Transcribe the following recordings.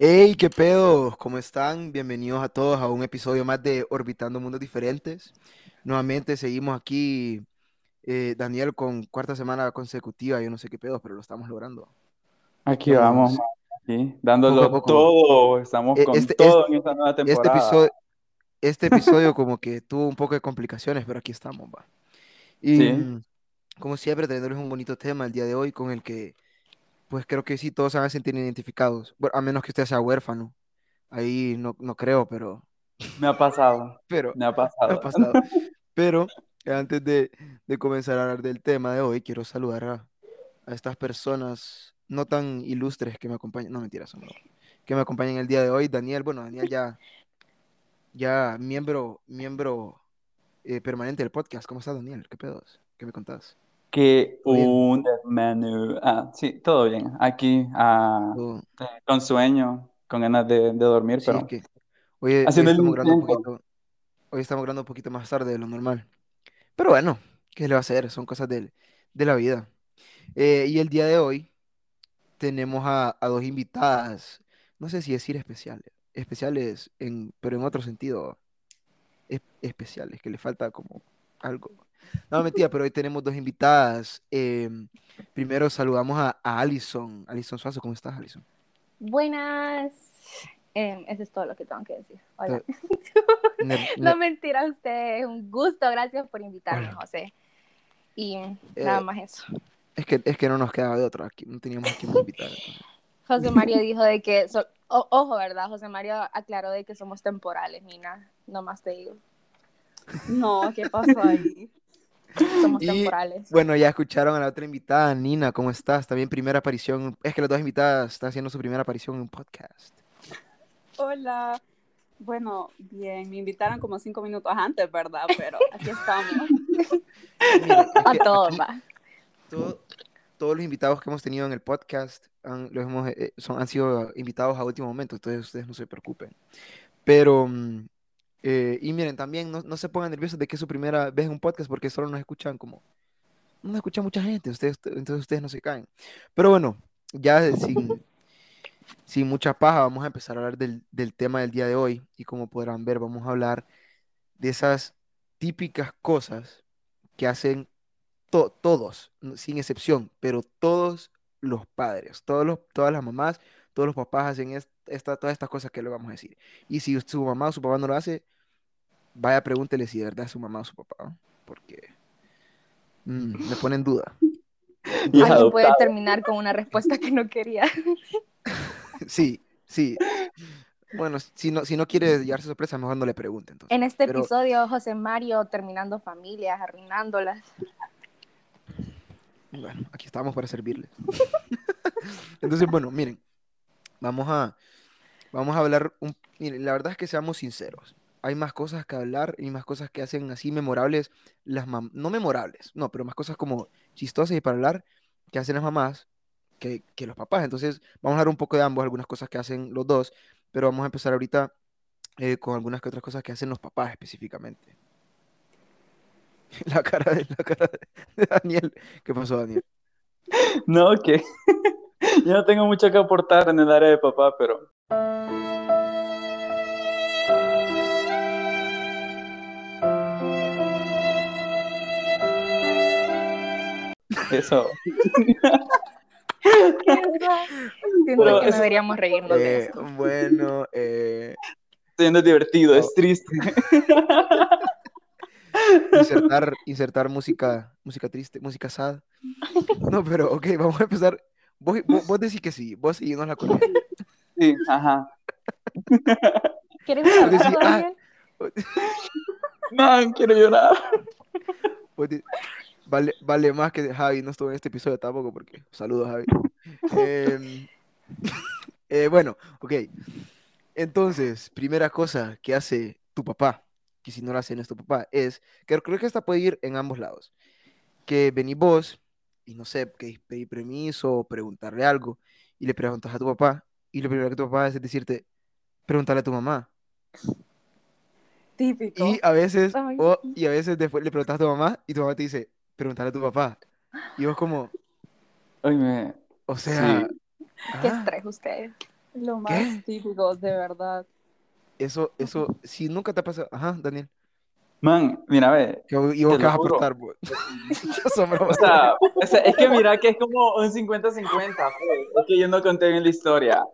Hey, qué pedo, ¿cómo están? Bienvenidos a todos a un episodio más de Orbitando Mundos Diferentes. Nuevamente seguimos aquí, eh, Daniel, con cuarta semana consecutiva. Yo no sé qué pedo, pero lo estamos logrando. Aquí vamos, aquí, a dándolo poco. todo, estamos E- con Este, todo este, en esta nueva este temporada. episodio, este episodio como que tuvo un poco de complicaciones, pero aquí estamos, va. Y Sí, mm, como siempre, teniéndoles un bonito tema el día de hoy con el que, pues creo que sí, todos se van a sentir identificados. Bueno, a menos que usted sea huérfano. Ahí no, no creo, pero, me ha pasado, pero me ha me ha pasado. pasado. Pero antes de, de comenzar a hablar del tema de hoy, quiero saludar a, a estas personas no tan ilustres que me acompañan. No, mentira, son no, que me acompañan el día de hoy. Daniel, bueno, Daniel ya, ya miembro, miembro eh, permanente del podcast. ¿Cómo estás, Daniel? ¿Qué pedos? ¿Qué me contás? Que un menú. Ah, sí, todo bien. Aquí, ah, ¿Todo- eh, con sueño, con ganas de, de dormir, Sí, pero que hoy, hoy haciendo el estamos grabando un poquito, hoy estamos grabando un poquito más tarde de lo normal. Pero bueno, ¿qué le va a hacer? Son cosas del- de la vida. Eh, y el día de hoy tenemos a, a dos invitadas, no sé si decir especiales, especiales, en, pero en otro sentido, es- especiales, que le falta como algo. No, mentira, pero hoy tenemos dos invitadas. em, primero saludamos a, a Alison. Alison Suazo, ¿cómo estás, Alison? Buenas. Eh, eso es todo lo que tengo que decir. Hola. Ner- No ner- mentira, usted es un gusto. Gracias por invitarme, Hola. José. Y nada Eh, más eso. es que, es que no nos quedaba de otra, aquí no teníamos invitadas. entonces. José Mario dijo de que, so- o- ojo, ¿verdad? José Mario aclaró de que somos temporales, Nina. Nomás te digo. No, ¿qué pasó ahí? Somos Y temporales. bueno, ya escucharon a la otra invitada, Nina, ¿cómo estás? También primera aparición, es que las dos invitadas están haciendo su primera aparición en un podcast. Hola. Bueno, bien, me invitaron como cinco minutos antes, ¿verdad? Pero aquí estamos. Es A todos, va. todo- todos los invitados que hemos tenido en el podcast han, los hemos, eh, son, han sido invitados a último momento, entonces ustedes no se preocupen. Pero, mm, eh, y miren, también no, no se pongan nerviosos de que es su primera vez en un podcast porque solo nos escuchan como, no nos escucha mucha gente, ustedes, entonces ustedes no se caen. Pero bueno, ya sin, sin mucha paja, vamos a empezar a hablar del, del tema del día de hoy y como podrán ver, vamos a hablar de esas típicas cosas que hacen to- todos, sin excepción, pero todos los padres, todos los, todas las mamás, todos los papás hacen es- esta, todas estas cosas que le vamos a decir. Y si su mamá o su papá no lo hace, vaya pregúntele si de verdad es su mamá o su papá, ¿no? porque mm, me pone en duda. Y Alguien puede terminar con una respuesta que no quería. Sí, sí. Bueno, si no, si no quiere llevarse sorpresa, mejor no le pregunte entonces. En este Pero episodio, José Mario terminando familias, arruinándolas. bueno, aquí estamos para servirle. Entonces, bueno, miren, vamos a, vamos a hablar, un, la verdad es que seamos sinceros. Hay más cosas que hablar y más cosas que hacen así memorables las mamás, no memorables, no, pero más cosas como chistosas y para hablar que hacen las mamás que, que los papás. Entonces, vamos a hablar un poco de ambos, algunas cosas que hacen los dos, pero vamos a empezar ahorita eh, con algunas que otras cosas que hacen los papás específicamente. La cara de, la cara de Daniel. ¿Qué pasó, Daniel? No, que yo no tengo mucho que aportar en el área de papá, pero eso. Siento Pero que eso- deberíamos reírnos de Eh, eso. bueno, eh, Siendo divertido, Oh. es triste. insertar, insertar música, música triste, música sad. No, pero ok, vamos a empezar. Vos, vos, vos decís que sí, vos seguimos la corriente. Sí, ajá. ¿Quieres decís, abrazo, ah? Man, quiero llorar. de- vale, vale más que Javi no estuvo en este episodio tampoco, porque saludos, Javi. Em, eh, bueno, ok. Entonces, primera cosa que hace tu papá, que si no lo hace no es tu papá, es que creo que esta puede ir en ambos lados. Que venís vos y no sé, que pedir permiso o preguntarle algo y le preguntas a tu papá y lo primero que tu papá hace es decirte, pregúntale a tu mamá. Típico. Y a veces, Ay. o, y a veces después le preguntas a tu mamá y tu mamá te dice, pregúntale a tu papá. Y vos como, Ay, me... o sea, Sí. Qué ah, estrés ustedes. Lo más ¿Qué? típico, de verdad. Eso, eso, si nunca te ha pasado. Ajá, Daniel. Man, mira, ve. ¿Qué, ¿Y vos qué vas a aportar, pues? O sea, o sea, es que mira que es como un 50-50, pues. Es que yo no conté bien la historia.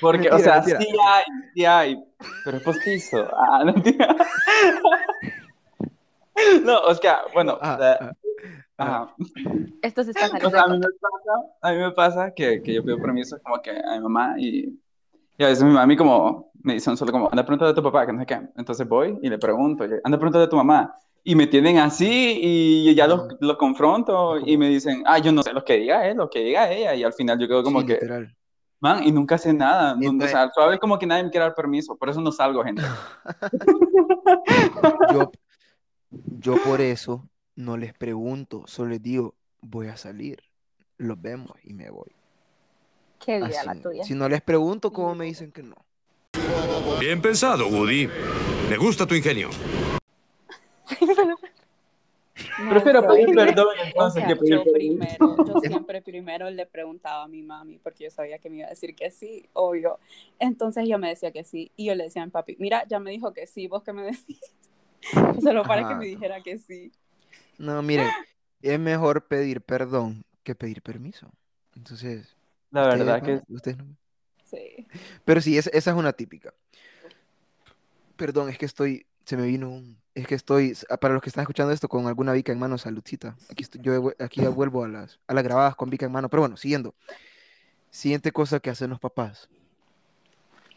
Porque, o Mentira, sea, mentira. sí hay, sí hay, pero es postizo. Ah, no mentira. No, o sea, bueno, Ah, la- ah, ah. ajá. Esto se está O sea, a mí me pasa, a mí me pasa que, que yo pido permiso como que a mi mamá y, y a veces mi mami como me dicen solo como, anda pronto de tu papá, que no sé qué. Entonces voy y le pregunto, anda pronto de tu mamá. Y me tienen así y ya los, los confronto y me dicen, ah, yo no sé lo que diga él, lo que diga ella. Y al final yo quedo como Sí, que, literal. Man, y nunca sé nada. no- Entonces- o sea, suave como que nadie me quiere dar permiso, por eso no salgo, gente. Yo, yo por eso no les pregunto, solo les digo, voy a salir, los vemos y me voy. Qué vida Así. la tuya. Si no les pregunto, ¿cómo me dicen que no? Bien pensado, Woody. Me gusta tu ingenio. No, Prefiero pero pedir es que, perdón o entonces sea, que pedir yo primero, yo siempre primero le preguntaba a mi mami porque yo sabía que me iba a decir que sí, obvio. Entonces yo me decía que sí y yo le decía a mi papi, mira, ya me dijo que sí, vos que me decís. Solo para que Ajá. me dijera que sí. No, miren, es mejor pedir perdón que pedir permiso. Entonces, La verdad que ustedes no- Sí. Pero sí, es- esa es una típica. Perdón, es que estoy, se me vino un, es que estoy, para los que están escuchando esto con alguna bica en mano, saludcita. Aquí estoy, yo aquí ya vuelvo a las, a las grabadas con bica en mano. Pero bueno, siguiendo. Siguiente cosa que hacen los papás,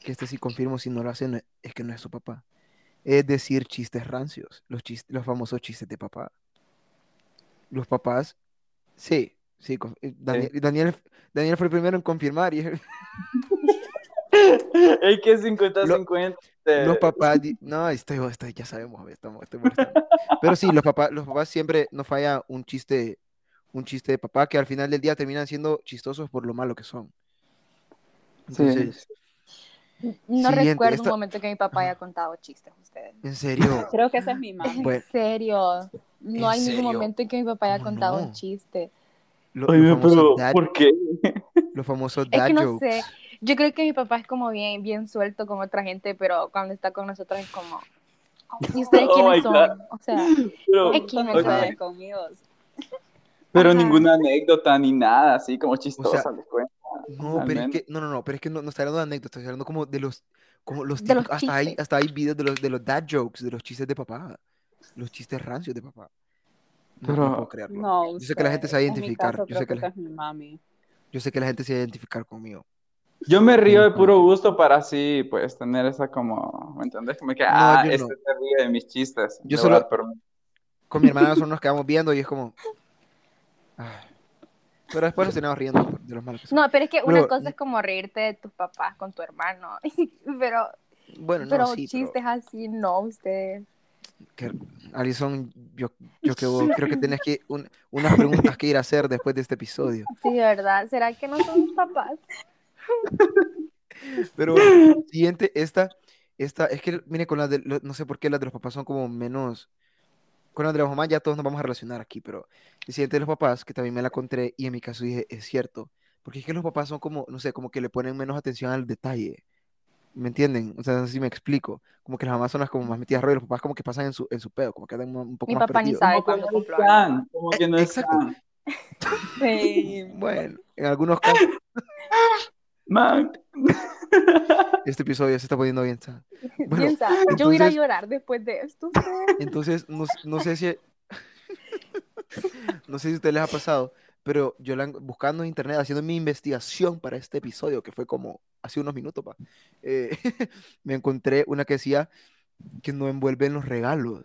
que este sí confirmo si no lo hacen, es que no es su papá. Es decir chistes rancios, los, chis- los famosos chistes de papá. Los papás, sí, sí, eh, Daniel, Daniel, Daniel fue el primero en confirmar y es que 50-50. Los papás, no, estoy, estoy- ya sabemos, estamos, estoy. Pero sí, los papás, los papás siempre nos falla un chiste, un chiste de papá que al final del día terminan siendo chistosos por lo malo que son. Sí. Entonces, No Siguiente, recuerdo esta- un momento que mi papá haya contado chistes a ustedes. en serio, Creo que esa es mi. Bueno. En serio. No ¿En hay ningún serio? momento en que mi papá haya ¿Cómo contado no? un chiste. lo- Oye, los, famosos pero dad, ¿por qué? los famosos Es dad que no jokes. sé. Yo creo que mi papá es como bien, bien suelto con otra gente, pero cuando está con nosotros es como. ¿Y ustedes Oh quiénes my son? God. O sea, Pero, Es que Cuando no ok, sé. salen conmigo. pero Ajá. ninguna anécdota ni nada así como chistosa les cuento. No, pero es que, no, no, no, pero es que no, no está hablando de anécdotas, estoy hablando como de los, como los De los hasta hay, hasta hay videos de los, de los dad jokes, de los chistes de papá, los chistes rancios de papá. No, no Pero- puedo creerlo. No, Yo sé que la gente se va a usted. Identificar, caso, yo sé que que la- mami. Yo sé que la gente se va a identificar conmigo. Yo me río de puro gusto para así, pues, tener esa como, ¿me entendés? Como que, No, ah, este no. se ríe de mis chistes. Yo solo- dar permiso. Con mi hermana nosotros nos quedamos viendo y es como... Pero después nos teníamos riendo de los malos que son. no, pero es que una Pero- cosa es como reírte de tus papás con tu hermano. pero Bueno, no, pero sí, pero chistes así, no, ustedes. que- Alison, yo, yo que vos- creo que tenés que un- unas preguntas que ir a hacer después de este episodio. Sí, de verdad. ¿Será que no son tus papás? Pero bueno, siguiente, esta, esta, es que, mire, con las de, no sé por qué las de los papás son como menos, con las de las mamás ya todos nos vamos a relacionar aquí, pero el siguiente de los papás, que también me la encontré y en mi caso dije, es cierto, porque es que los papás son como, no sé, como que le ponen menos atención al detalle, ¿me entienden? O sea, no sé si me explico, como que las mamás son las como más metidas rollo, los papás como que pasan en su, en su pedo, como que andan un poco Mi más papá ni perdidos. sabe Como que cuándo no cumplo años. como que no Exacto. están. Sí. Bueno, en algunos casos, Man, este episodio se está poniendo bien. Bueno, Piensa, yo voy a entonces- llorar después de esto. Entonces, no, no sé si no sé si a ustedes les ha pasado, pero yo la- buscando en internet, haciendo mi investigación para este episodio, que fue como hace unos minutos, pa, eh, me encontré una que decía que no envuelven los regalos.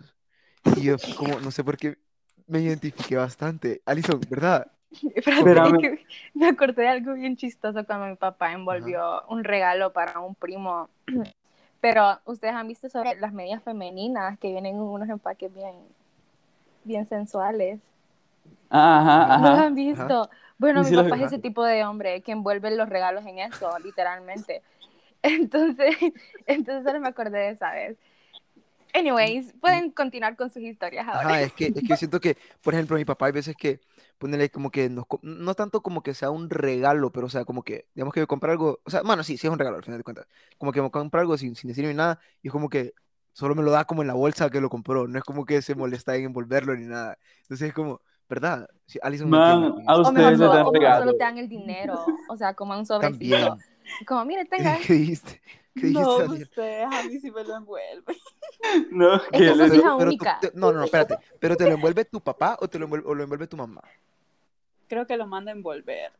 Y yo fui como, no sé por qué me identifiqué bastante. Alison, ¿verdad? Espérame. me acordé de algo bien chistoso cuando mi papá envolvió un regalo para un primo. Pero ustedes han visto sobre las medias femeninas que vienen en unos empaques bien, bien sensuales. Ajá, ¿No lo han visto? Bueno, Sí, mi papá es ese tipo de hombre que envuelve los regalos en eso, literalmente. Entonces, entonces solo me acordé de esa vez. Anyways, pueden continuar con sus historias ahora. Ajá, es que, es que siento que, por ejemplo, mi papá hay veces que ponerle como que, nos no tanto como que sea un regalo, pero o sea, como que, digamos que me compra algo, o sea, bueno, sí, sí es un regalo al final de cuentas, como que me compra algo sin, sin decirme nada, y es como que solo me lo da como en la bolsa que lo compró, no es como que se molesta en envolverlo ni nada. Entonces es como, ¿verdad? Sí, Alison me Man, entiende. a O ustedes mejor les dan o mejor solo te dan el dinero, o sea, como un sobrecito. También. Como, mire, tenga. ¿Qué dijiste? ¿Qué dijiste, No, Daniel? ustedes a mí sí me lo envuelven. No, Es que sos les- hija Pero tú- única. te- no, no, no, espérate. ¿Pero te lo envuelve tu papá o te lo envuelve, o lo envuelve tu mamá? Creo que lo manda a envolver.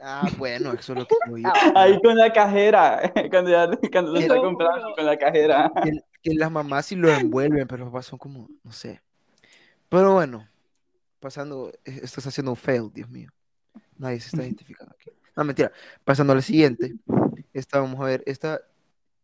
Ah, bueno, eso es lo que digo yo. Ah, Ahí con la cajera, cuando, ya, cuando lo está comprando con la cajera. Que, que las mamás sí lo envuelven, pero los papás son como, no sé. Pero bueno, pasando, eh, esto está haciendo un fail, Dios mío. Nadie se está identificando aquí. No, mentira. Pasando al siguiente. Esta, vamos a ver, esta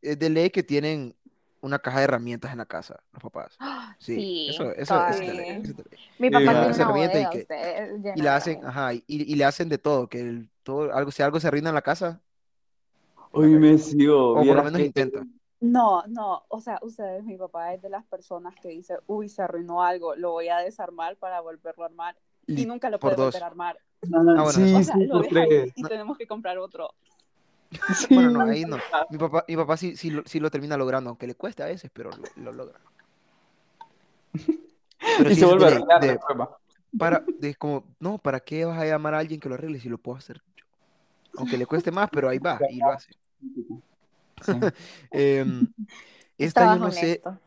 es de ley que tienen una caja de herramientas en la casa, los papás. Sí, Sí, eso, eso es de ley, todavía. eso es de ley. Mi papá tiene una herramienta y que- Y la hacen, la- ajá, y, y le hacen de todo, que el, todo, algo, si algo se arruina en la casa, Uy, me sigo. o por lo vieras menos que- intenta. No, no, o sea, ustedes, mi papá es de las personas que dice, uy, se arruinó algo, lo voy a desarmar para volverlo a armar. Y Y nunca lo por puede dos. volver a armar. Ah, bueno, sí, O sea, sí, lo por deja ahí tres. y tenemos que comprar otro. Sí. Bueno, no, ahí no. Mi papá, mi papá sí, sí, lo, sí lo termina logrando, aunque le cueste a veces, pero lo, lo logra. Pero Y sí se vuelve a de- de- para, de como, no, ¿para qué vas a llamar a alguien que lo arregle si lo puedo hacer yo? Aunque le cueste más, pero ahí va y lo hace. Sí. Em, Es esta yo no sé. honesto.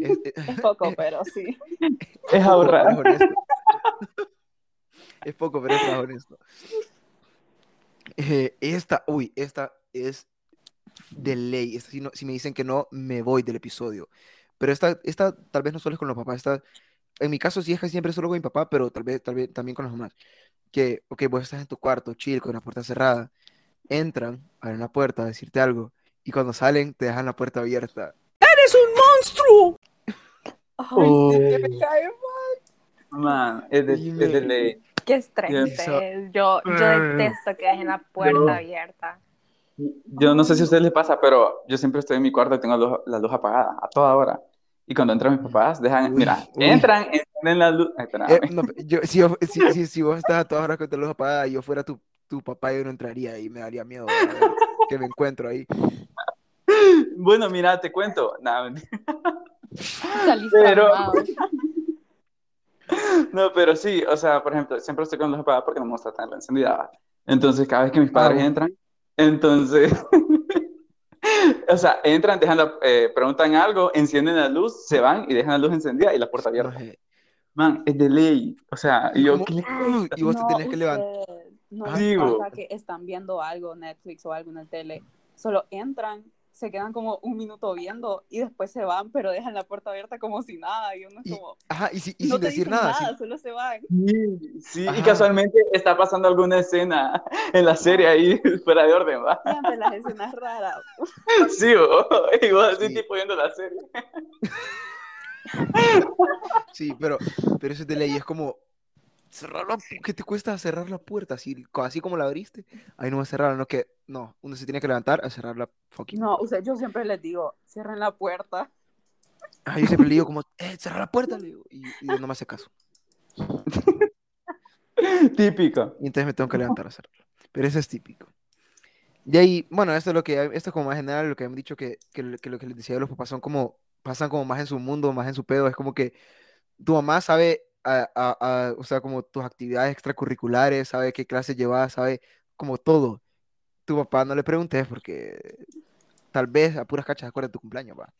Es- es- Es poco, pero sí. Es ahorrar. pero es honesto. Es poco, pero es trabajo honesto. Eh, esta, uy, esta es de ley. Esta, si, no- si me dicen que no, me voy del episodio. Pero esta, esta tal vez no solo es con los papás. Esta, en mi caso sí es que siempre solo con mi papá, pero tal vez, tal vez también con las mamás. Que, ok, vos estás en tu cuarto, chill, con la puerta cerrada. Entran, abren la puerta a decirte algo. Y cuando salen, te dejan la puerta abierta. Ay, Oh. me cae Man, es de, es de ley. Qué estrés ustedes. Yo, yo detesto que dejen la puerta No. abierta. Yo no sé si a ustedes les pasa, pero yo siempre estoy en mi cuarto y tengo luz- la luz apagada a toda hora. Y cuando entran mis papás, dejan, Uy, mira, uy. entran, encienden la luz. Eh, no, yo, si, yo- si, si, si vos estás a todas horas con tu luz apagada y yo fuera tu, tu papá, yo no entraría y me daría miedo a ver que me encuentro ahí. Bueno, mira, te cuento. Salís Pero- no, pero sí, o sea, por ejemplo, siempre estoy con la luz apagada porque no me gusta tenerla encendida. ¿va? Entonces, cada vez que mis padres bueno. entran, entonces, o sea, entran, dejan la- eh, preguntan algo, encienden la luz, se van y dejan la luz encendida y la puerta abierta. Man, es de ley. O sea, y yo, ¿cómo? ¿qué le Uh, y vos te No, tenés que levantar. No Ah, digo. pasa que están viendo algo, Netflix o algo en el tele, solo entran, se quedan como un minuto viendo y después se van, pero dejan la puerta abierta como si nada y uno es Y- como, Ajá, y, si- y no sin te decir dicen nada. solo se van. Sí, sí, y casualmente está pasando alguna escena en la serie ahí fuera de orden, ¿va? Siempre las escenas raras. Sí, o- y vos así Sí. tipo viendo la serie. Sí, pero, pero eso es de ley. Es como cerrar la ¿Qué te cuesta cerrar la puerta? Así, así como la abriste, ahí no va a cerrar, no que. No, uno se tiene que levantar a cerrar la fucking. No, o sea, yo siempre les digo, cierren la puerta. Ah, yo siempre le digo como, eh, cerrar la puerta, le digo, y, y no me hace caso. Típico. Y entonces me tengo que levantar a cerrarlo. Pero eso es típico. De ahí, bueno, esto es lo que, esto es como más general, lo que han dicho que, que, lo- que lo que les decía de los papás son como, pasan como más en su mundo, más en su pedo, es como que tu mamá sabe, a- a- a- o sea, como tus actividades extracurriculares, sabe qué clases llevas, sabe como todo. Tu papá no le preguntes porque tal vez a puras cachas se acuerda de tu cumpleaños, va.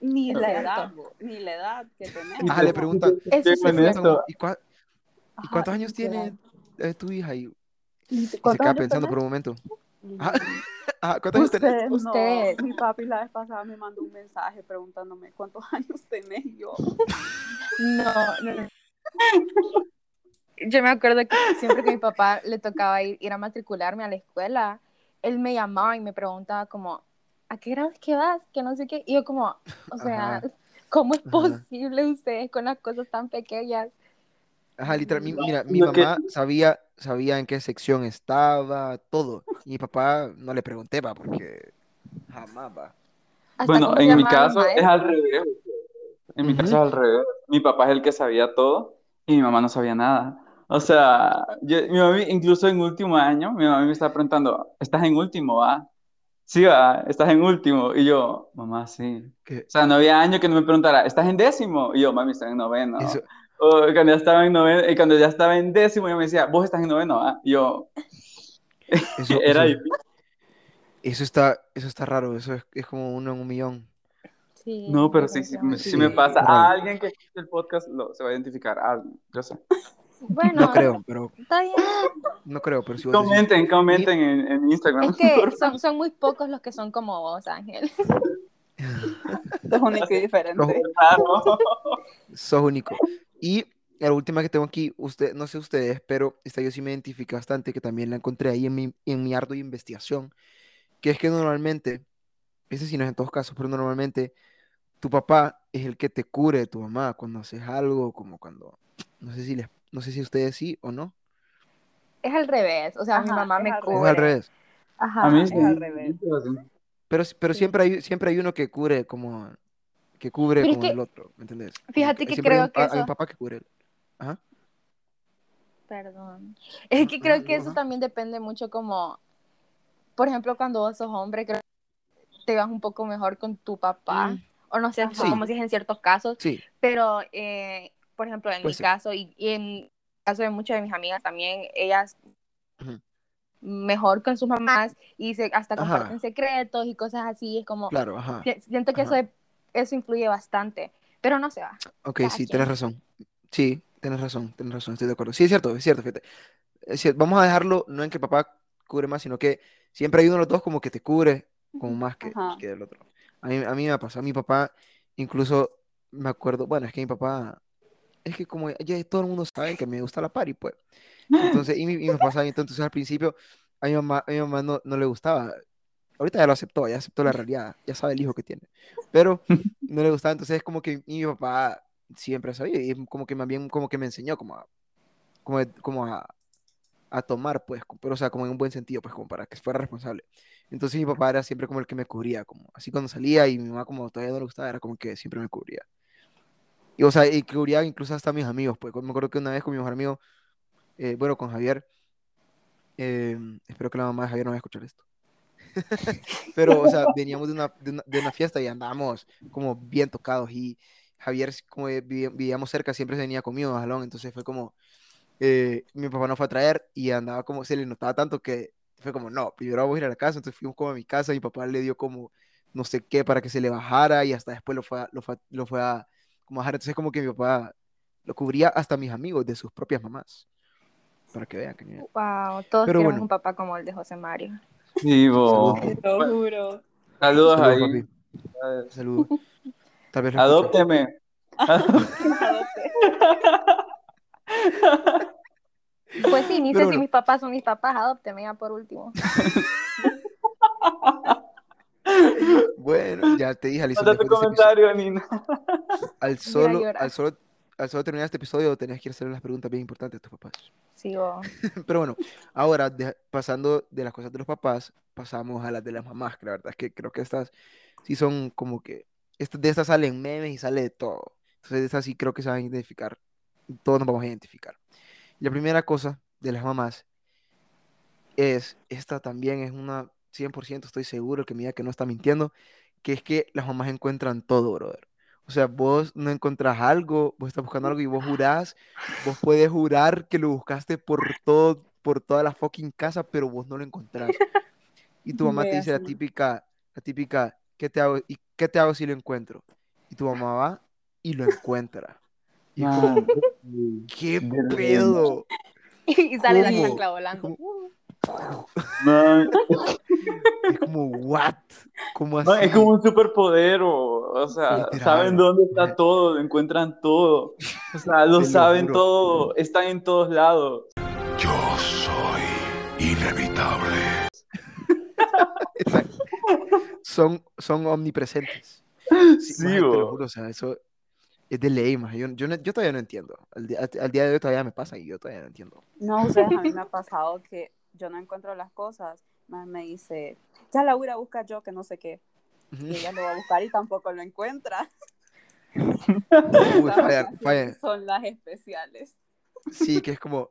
Ni Es la edad, ni la edad que tenés. Ajá, le preguntan, Eso sí es como. ¿y, cua- y Ajá, cuántos años tiene eh, tu hija? Y, y se ¿Cuántos queda pensando tenés? por un momento. Ajá, ajá, ¿cuántos años tenés? Usted, no. Mi papi la vez pasada me mandó un mensaje preguntándome cuántos años tenés yo. No, no, no. Yo me acuerdo que siempre que mi papá le tocaba ir, ir a matricularme a la escuela, él me llamaba y me preguntaba como, ¿a qué grado es que vas? Que no sé qué. Y yo como, o sea, Ajá. ¿cómo es Ajá. posible ustedes con las cosas tan pequeñas? Ajá, literal, mi- No, mira, mi que- mamá sabía, sabía en qué sección estaba, todo. Y mi papá no le pregunté, va, porque jamás va. Bueno, en mi caso es al revés. En mi Ujú. caso es al revés. Mi papá es el que sabía todo y mi mamá no sabía nada. O sea, yo- mi mamá, incluso en último año, mi mamá me estaba preguntando, ¿estás en último, va? Sí, va, estás en último. Y yo, mamá, sí. Que O sea, no había año que no me preguntara, ¿estás en décimo? Y yo, mami, estoy en noveno. eso, O cuando ya estaba en noveno, y cuando ya estaba en décimo, ella me decía, ¿vos estás en noveno? ¿ah?". Y yo, eso, era eso, difícil. eso está, eso está raro, eso es, es como uno en un millón. Sí, No, pero sí, sí, sí me pasa. raro. A alguien que escuche el podcast lo, se va a identificar. a alguien, yo sé. Bueno, No creo, pero está bien. no creo, pero sí vos decís. Comenten, comenten en, en Instagram. Es que son, son muy pocos los que son como vos, Ángel. Es único y diferente. Claro. Sos único. Y la última que tengo aquí, usted, no sé ustedes, pero esta yo sí me identifiqué bastante, que también la encontré ahí en mi, en mi ardua investigación, que es que normalmente, ese sí no es en todos casos, pero normalmente tu papá es el que te cubre de tu mamá cuando haces algo, como cuando, no sé si les, no sé si ustedes sí o no, Es al revés. O sea, mi Ajá, mamá es me cubre. es al revés. Ajá. A mí es sí. al revés. Pero, pero Sí. siempre hay, siempre hay uno que cubre como, que cubre Pero que, el otro, ¿me entendés? Fíjate que siempre hay creo un, que pa- hay un eso- papá que cubre. el- Ajá. Perdón. Es que creo que eso también depende mucho como, por ejemplo, cuando vos sos hombre, creo que te vas un poco mejor con tu papá. Mm, O no sé, como si es en ciertos casos. sí, Pero, eh, por ejemplo, en Pues mi sí. caso y, y en el caso de muchas de mis amigas también, ellas mejor con sus mamás y se, hasta Ajá. comparten secretos y cosas así. Es como, claro, ajá. si- siento que eso, Ajá. Eso influye bastante. Pero no se va. Ok, cada sí, quien. tienes razón. Sí, tienes razón, tienes razón, estoy de acuerdo. Sí, es cierto, es cierto, fíjate. Es Vamos a dejarlo no en que papá cubre más, sino que siempre hay uno de los dos como que te cubre como más que, el otro. A mí, a mí me ha pasado, mi papá, incluso me acuerdo, bueno, es que mi papá, es que como ya todo el mundo sabe que me gusta la party, pues. Entonces, y mi, y mi papá sabe, entonces al principio a mi mamá, a mi mamá no, no le gustaba. Ahorita ya lo aceptó, ya aceptó la realidad, ya sabe el hijo que tiene. Pero no le gustaba, entonces es como que mi papá siempre sabía y como que más bien como que me enseñó como a, como, como a, a tomar, pues, pero o sea, como en un buen sentido, pues, como para que fuera responsable. Entonces mi papá era siempre como el que me cubría, como así cuando salía y mi mamá como todavía no le gustaba, era como que siempre me cubría. Y o sea, y cubría incluso hasta a mis amigos, pues, me acuerdo que una vez con mi mejor amigo, eh, bueno, con Javier, eh, espero que la mamá de Javier no vaya a escuchar esto. Pero, o sea, veníamos de una, de una, de una fiesta y andábamos como bien tocados y Javier, como vivi- vivíamos cerca, siempre se venía conmigo a Jalón, entonces fue como, eh, mi papá no fue a traer y andaba como, se le notaba tanto que fue como, no, primero vamos a ir a la casa, entonces fuimos como a mi casa, mi papá le dio como no sé qué para que se le bajara y hasta después lo fue a, lo fue a- lo fue a como bajar, entonces como que mi papá lo cubría hasta mis amigos de sus propias mamás, para que vean que Wow, todos Pero queremos bueno. un papá como el de José Mario. Sí, bo. Lo juro. Saludos Saludos, ahí. papi. Saludos. Tal vez. Adópteme. Pues sí, ni sé si bueno. mis papás son mis papás, adópteme ya por último. Bueno, ya te dije, Alison, tu comentario, Nina. al solo, al solo, al solo terminar este episodio tenías que ir a hacer las preguntas bien importantes a tus papás. Sigo. Pero bueno, ahora de- pasando de las cosas de los papás, pasamos a las de las mamás, que la verdad es que creo que estas sí son como que, estas, de estas salen memes y sale de todo. Entonces de estas sí creo que se van a identificar, todos nos vamos a identificar. La primera cosa de las mamás es, esta también es una 100%, estoy seguro, que me diga que no está mintiendo, que es que las mamás encuentran todo, brother. O sea, vos no encontrás algo, vos estás buscando algo y vos jurás, vos puedes jurar que lo buscaste por todo, por toda la fucking casa, pero vos no lo encontrás. Y tu mamá te dice la típica, la típica, ¿qué te hago? ¿Y qué te hago si lo encuentro? Y tu mamá va y lo encuentra. Y es como, ¿qué pedo? Y sale la ¿Cómo? chancla Es volando. Man, es como, ¿what? ¿Cómo así? man, es como un superpoder, o, o sea, Literal. saben dónde está todo, lo encuentran todo. O sea, lo saben juro. todo, están en todos lados. Yo soy inevitable. Exacto. Son, son omnipresentes. Sí, Sí, maje, te lo juro, o sea, eso es de ley, maje. Yo, yo, no- yo todavía no entiendo. Al, al- al día de hoy todavía me pasa y yo todavía no entiendo. No, ustedes, a mí me ha pasado que yo no encuentro las cosas. Más me dice, ya la voy a buscar yo, que no sé qué. Y ella lo va a buscar y tampoco lo encuentra. Uy, falla, falla. Son las especiales. Sí, que es como,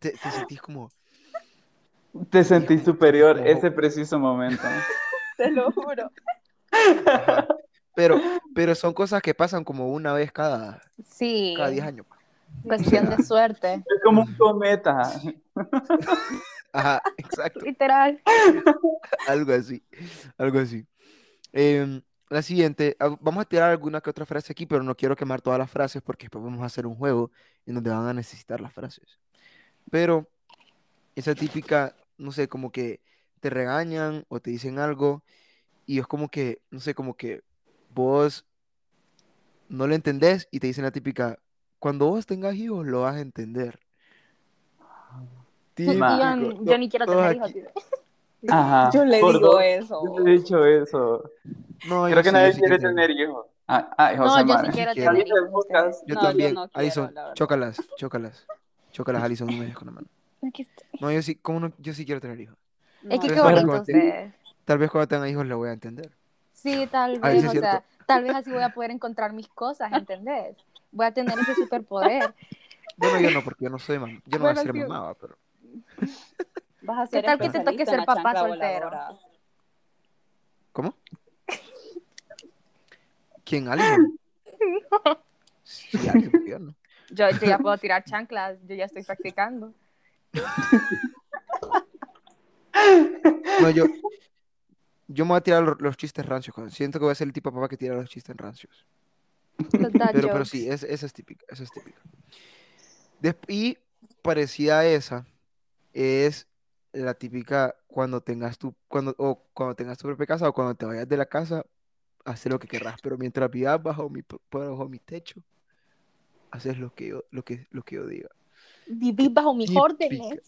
te, te sentís como, Te sentí superior Como- ese preciso momento. Te lo juro. ajá. Pero, pero son cosas que pasan como una vez cada, Sí, cada 10 años. cuestión de suerte. Es como un cometa. Ajá, exacto. Literal. Algo así, algo así. Em, la siguiente, ah, vamos a tirar alguna que otra frase aquí, pero no quiero quemar todas las frases porque después vamos a hacer un juego en donde van a necesitar las frases. Pero esa típica, no sé, como que te regañan o te dicen algo y es como que, no sé, como que vos no lo entendés y te dicen la típica, cuando vos tengas hijos lo vas a entender. Y yo, ni quiero tener hijos. Ajá. Yo le digo dos. eso. Yo le he dicho eso. No, Creo yo que sí, nadie sí quiere quiero tener hijos. Ah, ay, No, yo sí quiero tener ¿Viste el hijos. Yo No, yo también, no quiero, Alison, chócalas, chócalas, chócalas, Alison, no me dejes con la mano. No, yo sí, ¿cómo no? Yo sí quiero tener hijos. Es que qué bonito ustedes. Tal vez cuando tenga hijos lo voy a entender. Sí, tal vez, o sea, tal vez así voy a poder encontrar mis cosas, ¿entendés? Voy a tener ese superpoder. Bueno, yo no, porque yo no soy mamá. Yo no voy a Bueno, ser sí. mamá, pero. Vas a ¿Qué ser tal que te toque ser papá soltero? voladora. ¿Cómo? ¿Quién? ¿Alison? Sí, Alison, porque yo no. Yo, yo ya puedo tirar chanclas, yo ya estoy practicando. No, yo. Yo me voy a tirar los, los chistes rancios. Siento que voy a ser el tipo de papá que tira los chistes rancios. Pero, pero sí, es- esa es típica. Esa es típica. Y parecida a esa es la típica cuando tengas tu, cuando, o cuando tengas tu propia casa o cuando te vayas de la casa, hacer lo que querrás. Pero mientras vivas bajo mi, bajo mi techo, haces lo que yo, lo que, lo que yo diga. Viví bajo mis Típica. órdenes.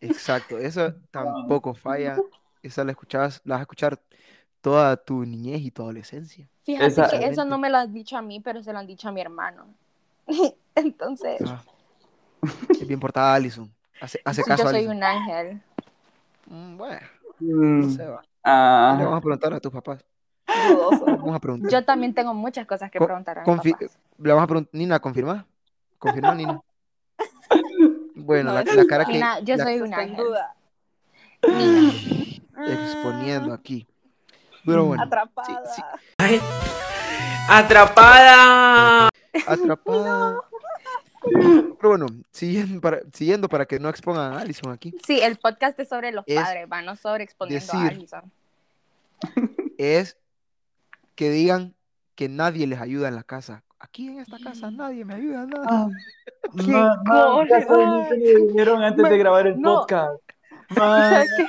Exacto, esa tampoco falla. Esa la escuchabas, la vas a escuchar toda tu niñez y tu adolescencia. Fíjate Esa- que eso no me lo han dicho a mí, pero se lo han dicho a mi hermano. Entonces, Ah, es bien portada, Alison. Hace, hace yo caso, soy Alison. un ángel. Mm, Bueno, Mm, no sé, va. Le vamos ah, a preguntar a tus papás. Dudoso. Vamos a preguntar. Yo también tengo muchas cosas que Co- preguntar a mis papás. Le vamos a preguntar. Nina, ¿confirma? ¿Confirma, Nina? Bueno, No, la, la cara está- que Nina, yo la- soy un ángel. duda. Nina. exponiendo aquí. Pero bueno, Atrapada. sí. ¡Atrapada! atrapada. Pero bueno, siguiendo para, siguiendo para que no expongan a Alison aquí, Sí, el podcast es sobre los Es padres, va, no sobre exponiendo a Alison. es que digan que nadie les ayuda en la casa. Aquí en esta casa nadie me ayuda, nada. ah, ¡Qué ma- ma, ya me dijeron antes de Ma- grabar el no. podcast. Man, ¿Sabes qué?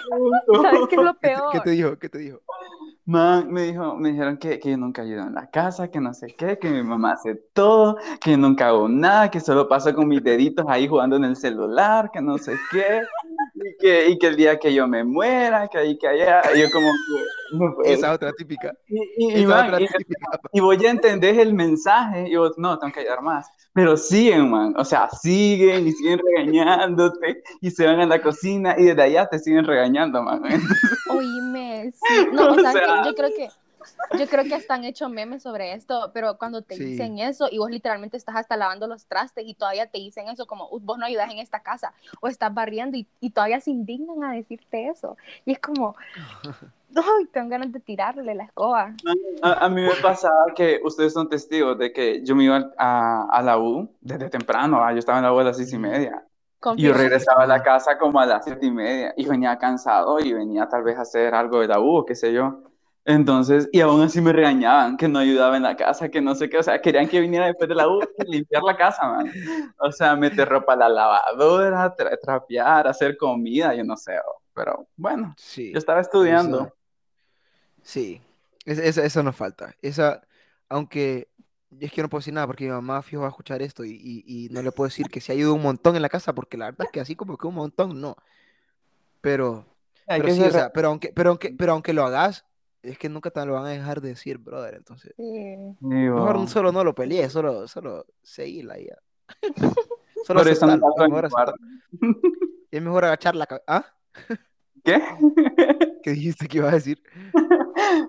¿Sabes qué es lo ¿Qué te, peor? qué te dijo? ¿Qué te dijo? Man, me dijo, me dijeron que, que yo nunca ayudo en la casa, que no sé qué, que mi mamá hace todo, que yo nunca hago nada, que solo paso con mis deditos ahí jugando en el celular, que no sé qué, y que, y que el día que yo me muera, que ahí, que allá, yo como que, no Esa otra típica. Y, y, y, Esa man, otra típica. y vos ya entendés el mensaje, y vos, no, tengo que ayudar más. Pero siguen, man, o sea, siguen y siguen regañándote, y se van a la cocina, y desde allá te siguen regañando, man. Oíme, sí. No, o O sea, que sea- yo creo que yo creo que hasta han hecho memes sobre esto, pero cuando te Sí. dicen eso y vos literalmente estás hasta lavando los trastes y todavía te dicen eso como "Uh, vos no ayudas en esta casa o estás barriendo y, y todavía se indignan a decirte eso. Y es como, ay, tengo ganas de tirarle la escoba. A, a mí me pasaba que ustedes son testigos de que yo me iba a, a la U desde temprano, ah, yo estaba en la U a las seis y media, y yo regresaba a la casa como a las siete y media, y venía cansado, y venía tal vez a hacer algo de la U, o qué sé yo. Entonces, y aún así me regañaban, que no ayudaba en la casa, que no sé qué, o sea, querían que viniera después de la U a limpiar la casa, man. O sea, meter ropa a la lavadora, tra- trapear, hacer comida, yo no sé, pero bueno, Sí. yo estaba estudiando. Eso- Sí, es- esa, esa nos falta. Esa, aunque es que no puedo decir nada porque mi mamá fijo va a escuchar esto y, y- y no le puedo decir que se ha ido un montón en la casa porque la verdad es que así como que un montón, no. Pero, pero sí, o sea, pero aunque, pero aunque, pero aunque lo hagas, es que nunca te lo van a dejar de decir, brother. Entonces, Sí. Mejor solo no lo pelees, solo, solo seguirla y ya. Solo por eso no mejor mi cuarto. aceptarlo. Es mejor agachar la cabeza. ¿Ah? ¿Qué? ¿Qué dijiste que ibas a decir?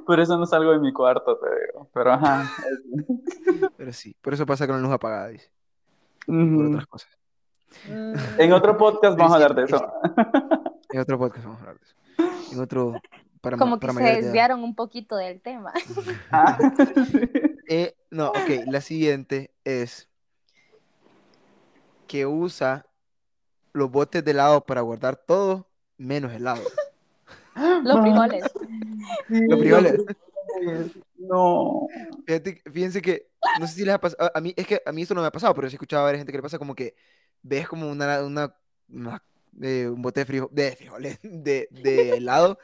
Por eso no salgo de mi cuarto, te digo. Pero ajá. Pero sí, por eso pasa con la luz apagada, dice. Por otras cosas. Mm, En otro podcast vamos a hablar de Es- eso. En otro podcast vamos a hablar de eso. En otro, para, como que para se desviaron un poquito del tema. Ah, Eh, no, ok, la siguiente es que usa los botes de helado para guardar todo menos helado. Los frijoles. Los frijoles. No. Fíjate- fíjense que, no sé si les ha pasado, a, mí, es que a mí esto no me ha pasado, pero sí he escuchado a varias gente que le pasa como que ves como una, una, una, eh, un bote de, frijo- de frijoles, de, de helado,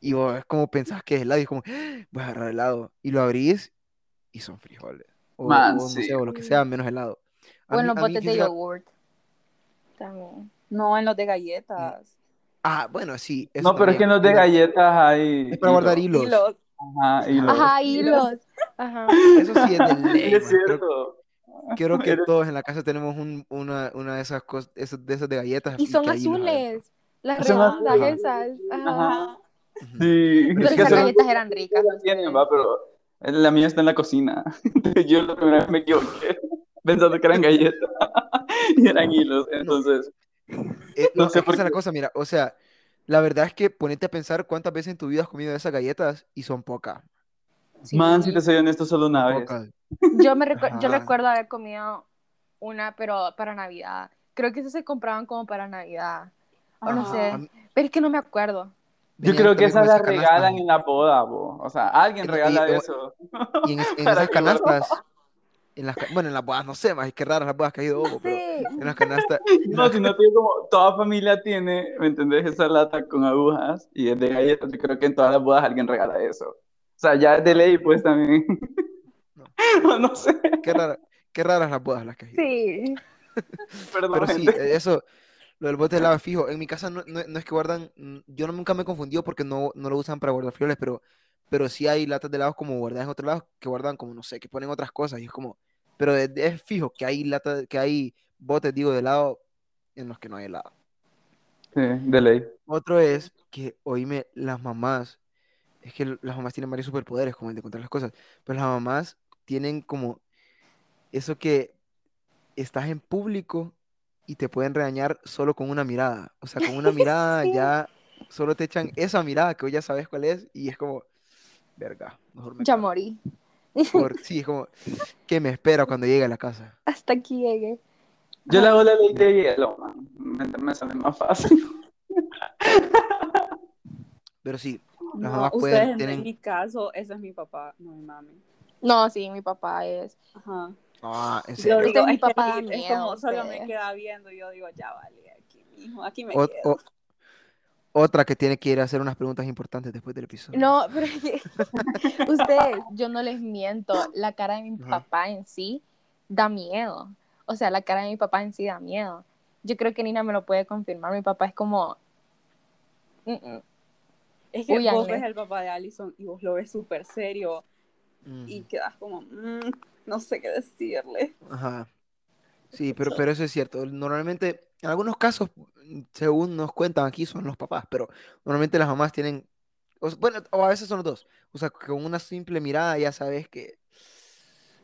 y vos es como pensás que es helado, y es como, "Ah, voy a agarrar helado, y lo abrís, y son frijoles, o, Man, o no sí. sé, o lo que sea, menos helado. A O en mí- los botes de fíjense- yogurt. También. No, en los de galletas. Ah, bueno, sí. eso No, pero es que en los de galletas hay. Es para guardar hilo. hilos. Hilos. Ajá, hilos. Ajá, hilos. Ajá. Eso sí es de ley, Es cierto. creo que todos en la casa tenemos un- una, una de esas cosas, de esas de galletas. Y son azules. Las redondas esas. Ajá. Ajá. Sí. Pero Pero es que esas son- galletas eran ricas. la tienen, va, pero la mía está en la cocina. Yo la primera vez me equivoqué pensando que eran galletas y eran hilos. Entonces, Eh, No no, sé por es la qué. cosa, mira, o sea, la verdad es que ponete a pensar cuántas veces en tu vida has comido esas galletas y son pocas. Sí. man, si te soy honesto, solo una vez. Pocas. Yo, me recu- yo recuerdo haber comido una, pero para Navidad. Creo que esas se compraban como para Navidad. O no sé. Pero es que no me acuerdo. Yo creo que esas las regalan en la boda, bo. O sea, alguien En- regala y- eso. Y en, en esas canastas, en las, bueno, en las bodas, no sé, más, es que raras las bodas que ha ido Hugo, pero Sí. en las canastas, No, sino que como toda familia tiene, ¿me entendés? Esa lata con agujas y es de galletas. Yo creo que en todas las bodas alguien regala eso. O sea, ya es de ley, pues también. No. No, sé, qué, rara, qué raras las bodas las que ha ido. Sí. perdón, Pero sí, gente. eh, eso, lo del bote de es fijo. En mi casa no, no- no es que guardan, yo nunca me he confundido porque no, no lo usan para guardar frijoles, pero, pero sí hay latas de helados como guardadas en otros lados que guardan como, no sé, que ponen otras cosas y es como, pero es, es fijo que hay latas, que hay botes, digo, de helado en los que no hay helado. Sí, de ley. Otro es que, oíme, las mamás, es que las mamás tienen varios superpoderes, como el de contar las cosas, pero las mamás tienen como eso que estás en público y te pueden regañar solo con una mirada. O sea, con una mirada Sí. ya solo te echan esa mirada que hoy ya sabes cuál es y es como, verga, mejor me Ya callo". morí. Por- sí, es como, ¿qué me espera cuando llegue a la casa? Hasta aquí llegué. Yo le hago la ley de hielo, man. Me, me sale más fácil. Pero sí, las No, mamás ustedes, pueden, en tienen... mi caso, ese es mi papá, no mi mami. No, sí, mi papá es. Ajá. Ah, en Yo serio. Este digo, mi papá da es miedo, como solo me queda viendo y yo digo, ya vale, aquí, mijo, aquí me Ot- quedo. o- otra que tiene que ir a hacer unas preguntas importantes después del episodio. No, pero es que ustedes, yo no les miento, la cara de mi Ajá. papá en sí da miedo. O sea, la cara de mi papá en sí da miedo. Yo creo que Nina me lo puede confirmar. Mi papá es como. "Mm, mm". Es que vos Huyanle. ves el papá de Allison y vos lo ves súper serio y Ujú. quedas como, "Mm, no sé qué decirle. Ajá. Sí, pero, pero eso es cierto. Normalmente, en algunos casos, según nos cuentan aquí, son los papás, pero normalmente las mamás tienen, o, bueno, o a veces son los dos. O sea, con una simple mirada ya sabes que...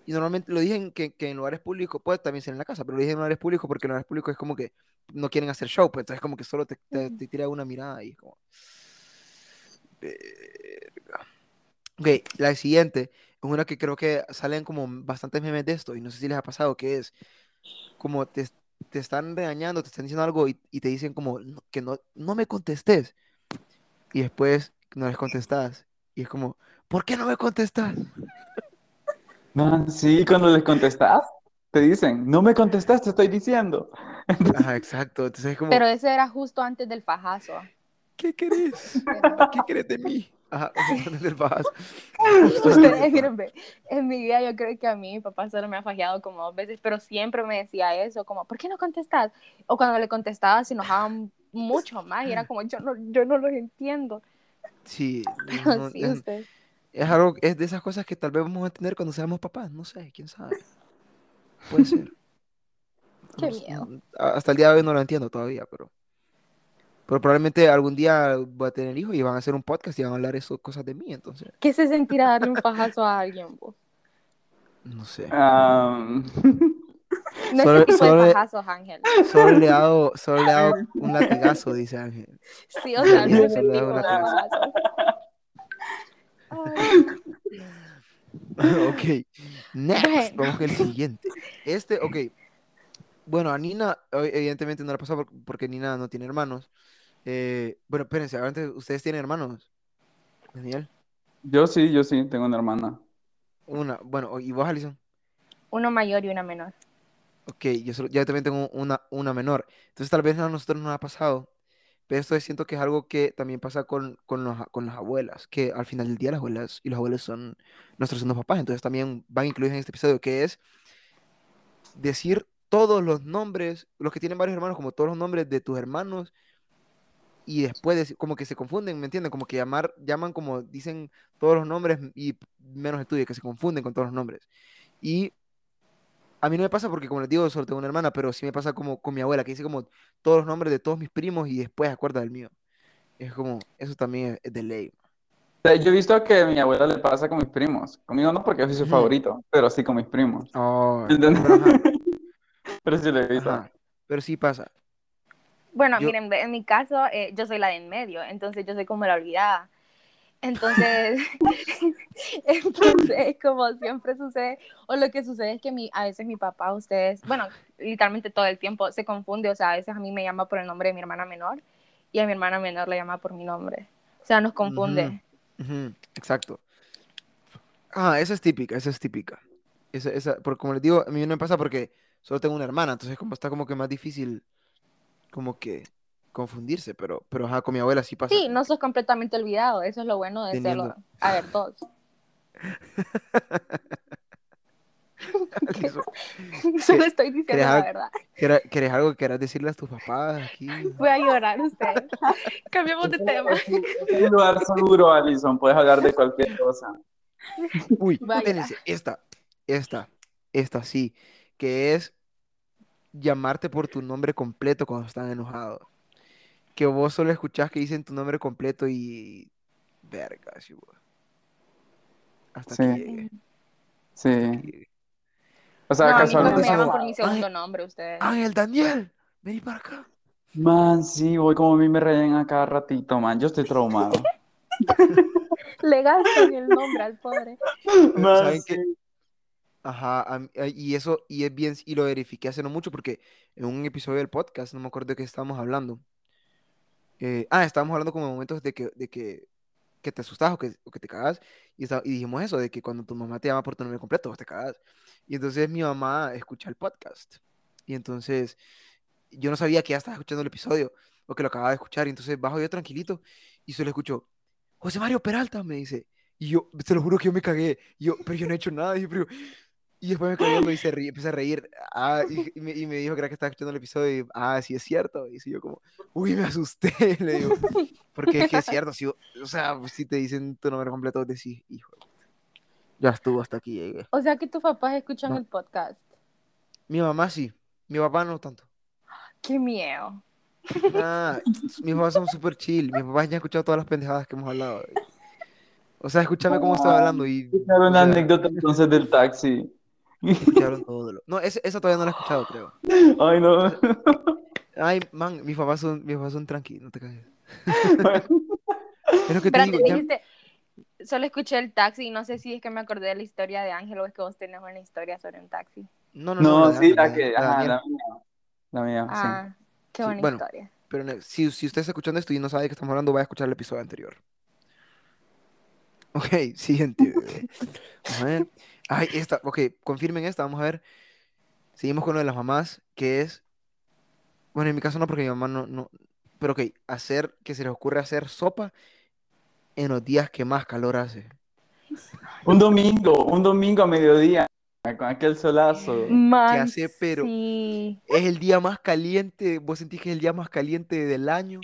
Y normalmente lo dicen que, que en lugares públicos, puede también ser en la casa, pero lo dicen en lugares públicos porque en lugares públicos es como que no quieren hacer show, pues entonces como que solo te, te, te tira una mirada y es como... Verga. Ok, la siguiente una que creo que salen como bastantes memes de esto y no sé si les ha pasado, que es como te, te están regañando, te están diciendo algo y, y te dicen como "No, que no, no me contestes. Y después no les contestas. Y es como, ¿por qué no me contestas? Man, sí, cuando les contestas, te dicen, no me contestaste, estoy diciendo. Ajá, exacto. Entonces es como, Pero ese era justo antes del fajazo. ¿qué querés? ¿Qué querés de mí? Ajá, del. Ustedes, en mi vida yo creo que a mí mi papá solo me ha fajeado como dos veces, pero siempre me decía eso, como, ¿por qué no contestas? O cuando le contestaba se enojaban mucho más y era como, yo no, yo no los entiendo. Sí, Pero no, sí, es, ustedes. es algo, es de esas cosas que tal vez vamos a tener cuando seamos papás. No sé, quién sabe. Puede ser. Qué No miedo. hasta el día de hoy no lo entiendo todavía, pero. Pero probablemente algún día voy a tener hijos y van a hacer un podcast y van a hablar eso, cosas de mí, entonces, ¿Qué se sentirá darle un pajazo a alguien, vos? no sé. No Solo- es tipo solo- de pajazos, Ángel. Solo le he dado, solo le he dado un latigazo, dice Ángel. Sí, o sea, no es tipo hago de pajazos. Ok, next, Bueno. vamos con el siguiente. Este, ok. Bueno, a Nina, evidentemente no le pasó por- porque Nina no tiene hermanos. Eh, bueno, espérense, antes, ¿ustedes tienen hermanos? Daniel, yo sí, yo sí, tengo una hermana. una, bueno, ¿y vos, Alison? Uno mayor y una menor. Ok, yo, solo- yo también tengo una, una menor. Entonces tal vez a nosotros no nos ha pasado, pero esto siento que es algo que también pasa con, con, los- con las abuelas, que al final del día las abuelas y los abuelos son nuestros segundos papás, entonces también van incluidos en este episodio, que es decir todos los nombres, los que tienen varios hermanos, como todos los nombres de tus hermanos, y después decir- como que se confunden, ¿me entienden? Como que llamar, llaman como dicen todos los nombres y menos el tuyo, que se confunden con todos los nombres. Y a mí no me pasa porque, como les digo, solo tengo una hermana, pero sí me pasa como con mi abuela, que dice como todos los nombres de todos mis primos y después acuerda del mío. Es como, eso también es de ley. Yo he visto que a mi abuela le pasa con mis primos. Conmigo no porque yo soy su favorito, pero sí con mis primos. Oh, ¿Entendés? pero, Pero sí lo he visto. ajá, pero sí pasa. Bueno, Yo- miren, en mi caso, eh, yo soy la de en medio, entonces yo soy como la olvidada. Entonces, entonces, como siempre sucede, o lo que sucede es que mi, a veces mi papá, ustedes, bueno, literalmente todo el tiempo se confunde, o sea, a veces a mí me llama por el nombre de mi hermana menor y a mi hermana menor le llama por mi nombre. O sea, nos confunde. Ujú, exacto. Ah, esa es típica, esa es típica. Esa, esa, porque como les digo, a mí no me pasa porque solo tengo una hermana, entonces como está como que más difícil como que confundirse, pero, pero ajá, con mi abuela sí pasa. Sí, no sos completamente olvidado, eso es lo bueno de Teniendo- serlo. A ver, todos. Solo estoy diciendo ¿querés la verdad. ¿querés, querés algo que quieras decirle a tus papás aquí? Voy a llorar usted. Cambiemos de tema. Un lugar seguro, Alison. Puedes hablar de cualquier cosa. Uy, esta, esta, esta sí, que es llamarte por tu nombre completo cuando están enojados. Que vos solo escuchás que dicen tu nombre completo y... Verga, sí, güey. Hasta Sí. aquí llegué. Sí. O sea, no, mí no casualmente. me llaman por mi segundo nombre ustedes. Ángel, Daniel, vení para acá. Man, sí, voy como a mí me rayan a cada ratito, man. Yo estoy traumado. Le gastan el nombre al pobre. Man, ¿Saben sí. qué? Ajá, eh, y eso, y es bien, y lo verifiqué hace no mucho porque en un episodio del podcast, no me acuerdo de qué estábamos hablando. eh, ah, estábamos hablando como de momentos de que, de que, que te asustas o que, o que te cagas, y, esta- y dijimos eso, de que cuando tu mamá te llama por tu nombre completo, vos te cagas. Y entonces mi mamá escucha el podcast, y entonces yo no sabía que ya estaba escuchando el episodio, o que lo acababa de escuchar, y entonces bajo yo tranquilito, y solo escucho, José Mario Peralta, me dice. Y yo, te lo juro que yo me cagué. Y yo, pero yo no he hecho nada. dije, pero... Y después me cagué y se rí- empecé a reír. Ah, y, y me, y me dijo que era que estaba escuchando el episodio. Y, ah, sí es cierto. Y así yo como, uy, me asusté. Le digo, porque es que es cierto. Si, o sea, si te dicen tu nombre completo, vos decís, hijo. Ya estuvo, hasta aquí llegué. O sea que tus papás escuchan No. el podcast. Mi mamá sí. Mi papá no tanto. Qué miedo. Ah, mis papás son súper chill. Mis papás ya han escuchado todas las pendejadas que hemos hablado. O sea, escúchame cómo estoy hablando y... Escuchar o una sea, anécdota entonces del taxi. Escucharon todo lo... No, ese- esa todavía no la he escuchado, creo. Ay, no. Ay, man, mis papás son, mis papás son tranqui, no te cagues. Es lo que te digo, ya- dijiste, solo escuché el taxi y no sé si es que me acordé de la historia de Ángel o es que vos tenés una historia sobre un taxi. No, no, no, No, sí, la que. la Ajá, mía. La mía, sí. Ah, qué Sí, buena bueno. historia. Pero no, si, si usted está escuchando esto y no sabe de qué estamos hablando, vaya a escuchar el episodio anterior. Ok, siguiente. Vamos a ver. Ay, esta, ok, confirmen esta, vamos a ver. Seguimos con lo de las mamás, que es. Bueno, en mi caso no, porque mi mamá no, no. Pero ok, hacer, que se les ocurre hacer sopa en los días que más calor hace. Un domingo, un domingo a mediodía, con aquel solazo. Man, hace, pero- sí. Es el día más caliente, vos sentís que es el día más caliente del año.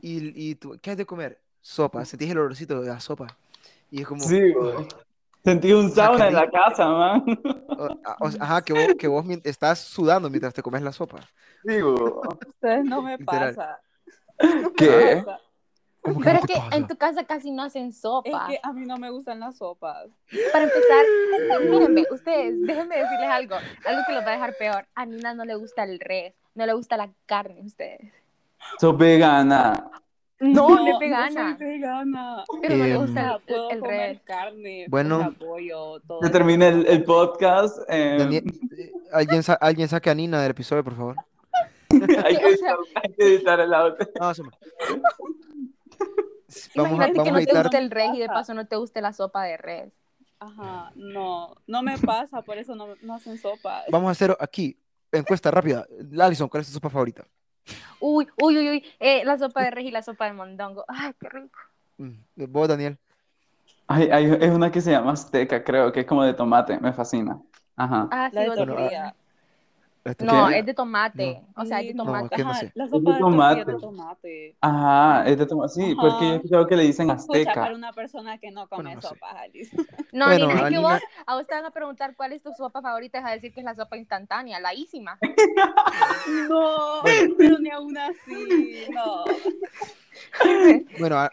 Y, y tú, ¿qué has de comer? Sopa, sentís el olorcito de la sopa. Y es como, Sí, güey. Sentí un sauna en la casa, man. o- a- o sea, ajá, que vos, que vos mien- estás sudando mientras te comes la sopa. Güey. Ustedes no me Literal. pasa. ¿Qué? pasa. ¿Cómo que Pero no es que pasa? en tu casa casi no hacen Es sopa. que a mí no me gustan las sopas. Para empezar, mírenme, ustedes, déjenme decirles algo, algo que los va a dejar peor. A Nina no le gusta el res, no le gusta la carne, ustedes. Sos vegana. No, no No vegana, soy vegana. pero no le Em, O gusta el, el comer res. carne, Bueno. o sea, pollo, todo. Se termina el, el podcast. eh, Daniel, eh, ¿alguien, sa- alguien saque a Nina del episodio, por favor. hay, que editar, hay que editar el audio. No, eso no. Vamos a, Imagínate que vamos a no te guste el res y de paso no te guste la sopa de res. Ajá, no, no me pasa, por eso no, no hacen sopa. Vamos a hacer aquí, encuesta rápida. Alison, ¿cuál es tu sopa favorita? Uy, uy, uy, uy, eh, la sopa de res y la sopa de mondongo. Ay, qué rico. Mm, Vos, Daniel. Hay, hay- es una que se llama Azteca, creo, que es como de tomate. Me fascina. Ajá. Ah, La de Bueno. Este, no, ¿Qué? es de tomate. O sea, es de Sí, no, tomate. que no Ajá, la de sopa de tomate. de tomate. Ajá, es de tomate. Sí, Ajá. porque yo he escuchado que le dicen Escucha, Azteca. para una persona que no come Bueno, no sé. sopa, Alice. No, Bueno, Nina, es que vos, a vos te van a preguntar cuál es tu sopa favorita vas a decir que es la sopa instantánea, la ísima. No, pero ni aún así, no. Bueno, a,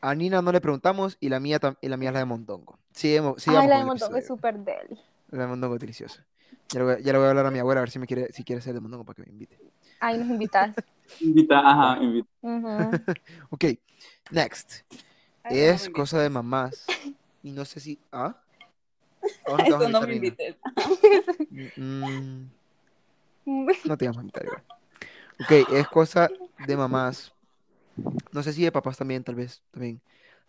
a Nina no le preguntamos y la mía, y la mía es la de mondongo. Sí, hemos, sí, la de mondongo es súper deli. La de mondongo es deliciosa. Ya le, voy, a- ya le voy a hablar a mi abuela a ver si me quiere, si quiere hacer de mondongo para que me invite. Ay, nos invitas. Invita, ajá, invita. Ujú. Ok, next. Ay, es no cosa de mamás. Y no sé si. ¿Ah? ¿A vos no te Eso vamos a no me invites. Nina? Mm, no te vamos a invitar igual. Ok, es cosa de mamás. No sé si de papás también, tal vez. También.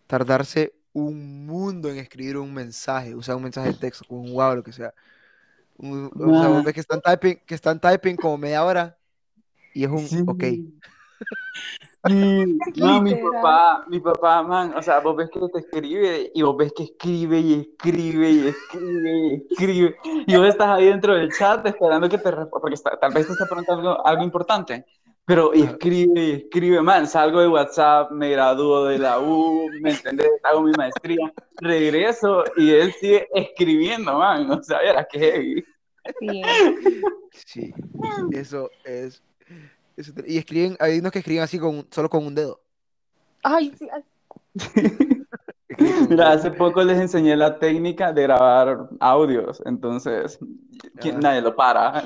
Tardarse un mundo en escribir un mensaje. O sea, un mensaje de texto, con un wow, lo que sea. Un- o sea, vos Ah. ves que están typing, que están typing como media hora. Y es un Sí. ok. Sí, no, mi papá, mi papá, man, o sea, vos ves que te escribe y vos ves que escribe y escribe y escribe y escribe y vos estás ahí dentro del chat esperando que te responda, porque está- tal vez te está preguntando algo, algo importante, pero y Ajá. escribe y escribe, man, salgo de WhatsApp, me gradúo de la U, ¿me entendés? Hago mi maestría, regreso y él sigue escribiendo, man, o sea, era que heavy. Sí. Sí. Eso es. eso y escriben, hay unos que escriben así con, solo con un dedo. Ay, sí. ay. Mira, hace poco les enseñé la técnica de grabar audios, entonces ¿quién- Ah. nadie lo para.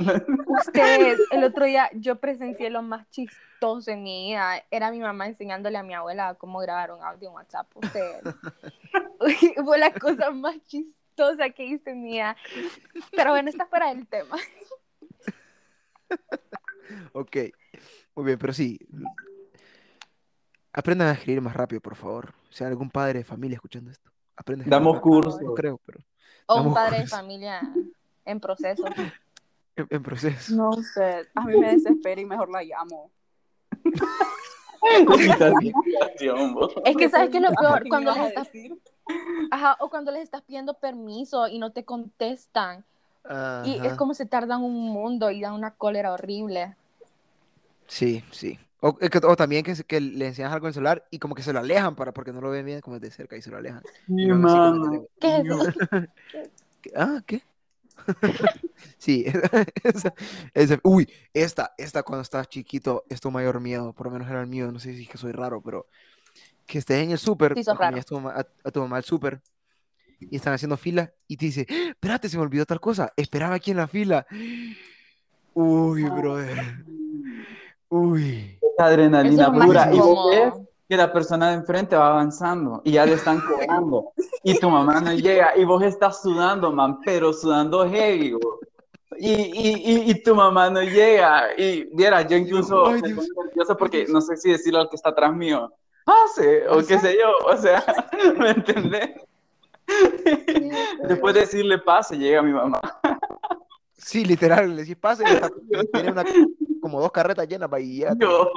Ustedes, el otro día yo presencié lo más chistoso en mi vida. Era mi mamá enseñándole a mi abuela cómo grabar un audio en WhatsApp. Ustedes. Fue la cosa más chistosa que hice en mi vida. Pero bueno, está fuera del tema. Ok, muy bien, pero sí. Aprendan a escribir más rápido, por favor. O sea, algún padre de familia escuchando esto. Aprende a escribir Damos cursos. No creo, pero O un padre de curso. familia en proceso. en, en proceso. No sé, a mí me desespera y mejor la llamo. Es que sabes que es lo Ajá, peor ¿qué me cuando les estás, ajá, o cuando les estás pidiendo permiso y no te contestan. Y es Ajá. como se tardan un mundo y dan una cólera horrible. Sí, sí. O, que- o también que, se- que le enseñas algo en el celular y como que se lo alejan para, porque no lo ven bien como de cerca y se lo alejan. El mano. ¿Qué es eso? ¿Qué? Ah, ¿qué? Sí, esa, esa- uy, esta, esta cuando estás chiquito es tu mayor miedo, por lo menos era el mío, no sé si es que soy raro, pero que estés en el súper, Sí, mamá- a, a tu mamá al súper y están haciendo fila y te dice, "¡Ah! espérate, se me olvidó tal cosa, esperaba aquí en la fila. Uy, brother, uy. Esa adrenalina es pura. Y vos ves que la persona de enfrente va avanzando y ya le están cobrando. Y tu mamá no llega y vos estás sudando, man, pero sudando heavy, bro. Y, y, y, y tu mamá no llega. Y viera, yo incluso Ay, me pongo nervioso porque no sé si decirle al que está atrás mío, pase, o qué sé yo. O sea, ¿me entendés? Después de decirle pase, llega mi mamá. Sí, literal, le decís, pase, y está- y tiene una, como dos carretas llenas para te- Yo,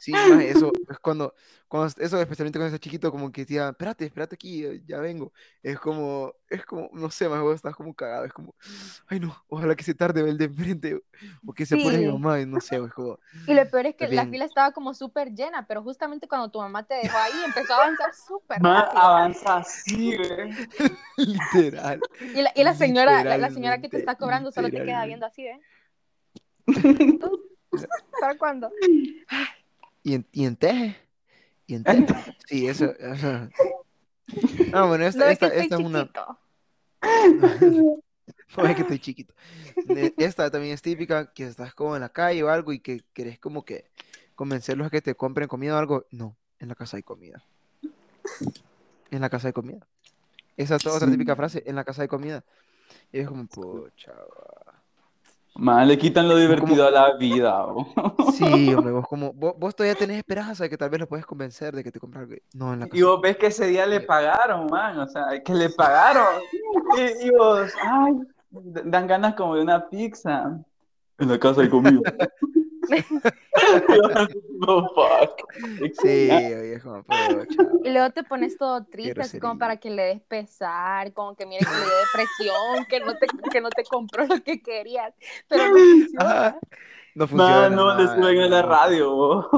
Sí, eso es cuando, cuando eso especialmente cuando estás chiquito, como que decía, espérate, espérate aquí, eh, ya vengo. Es como, es como, no sé, más vos estás como cagado, es como, ay no, ojalá que se tarde el de enfrente, o que se pone mi Sí. mamá, y no sé, es como, Y lo peor es que Es la fila estaba como súper llena, pero justamente cuando tu mamá te dejó ahí, empezó a avanzar súper rápido. avanza así, güey. literal. Y la, y la señora, la, la señora que te está cobrando solo te queda viendo así, ¿eh? ¿Para cuándo? Y en, y en teje. Y en teje. Sí, eso. eso. Ah, bueno, esta, No es esta, que esta es una. No es que estoy chiquito. Esta también es típica, que estás como en la calle o algo y que querés como que convencerlos a que te compren comida o algo. No, en la casa hay comida. En la casa hay comida. Esa es otra Sí. típica frase, en la casa hay comida. Y es como, pucha. va". Man, le quitan lo divertido a la vida. bo. Sí, hombre, vos como, vos, vos todavía tenés esperanza de que tal vez lo puedes convencer de que te compre algo. No, en la casa. Y vos ves que ese día le pagaron, man. O sea, que le pagaron. Y, y vos, ay, dan ganas como de una pizza. En la casa hay comida. no, fuck. Sí. Y luego te pones todo triste, así como para que le des pesar, como que mire que le dé depresión, que no te, que no te compró lo que querías. Pero no funciona. No funciona. Man, no, le man, suben a la no. radio.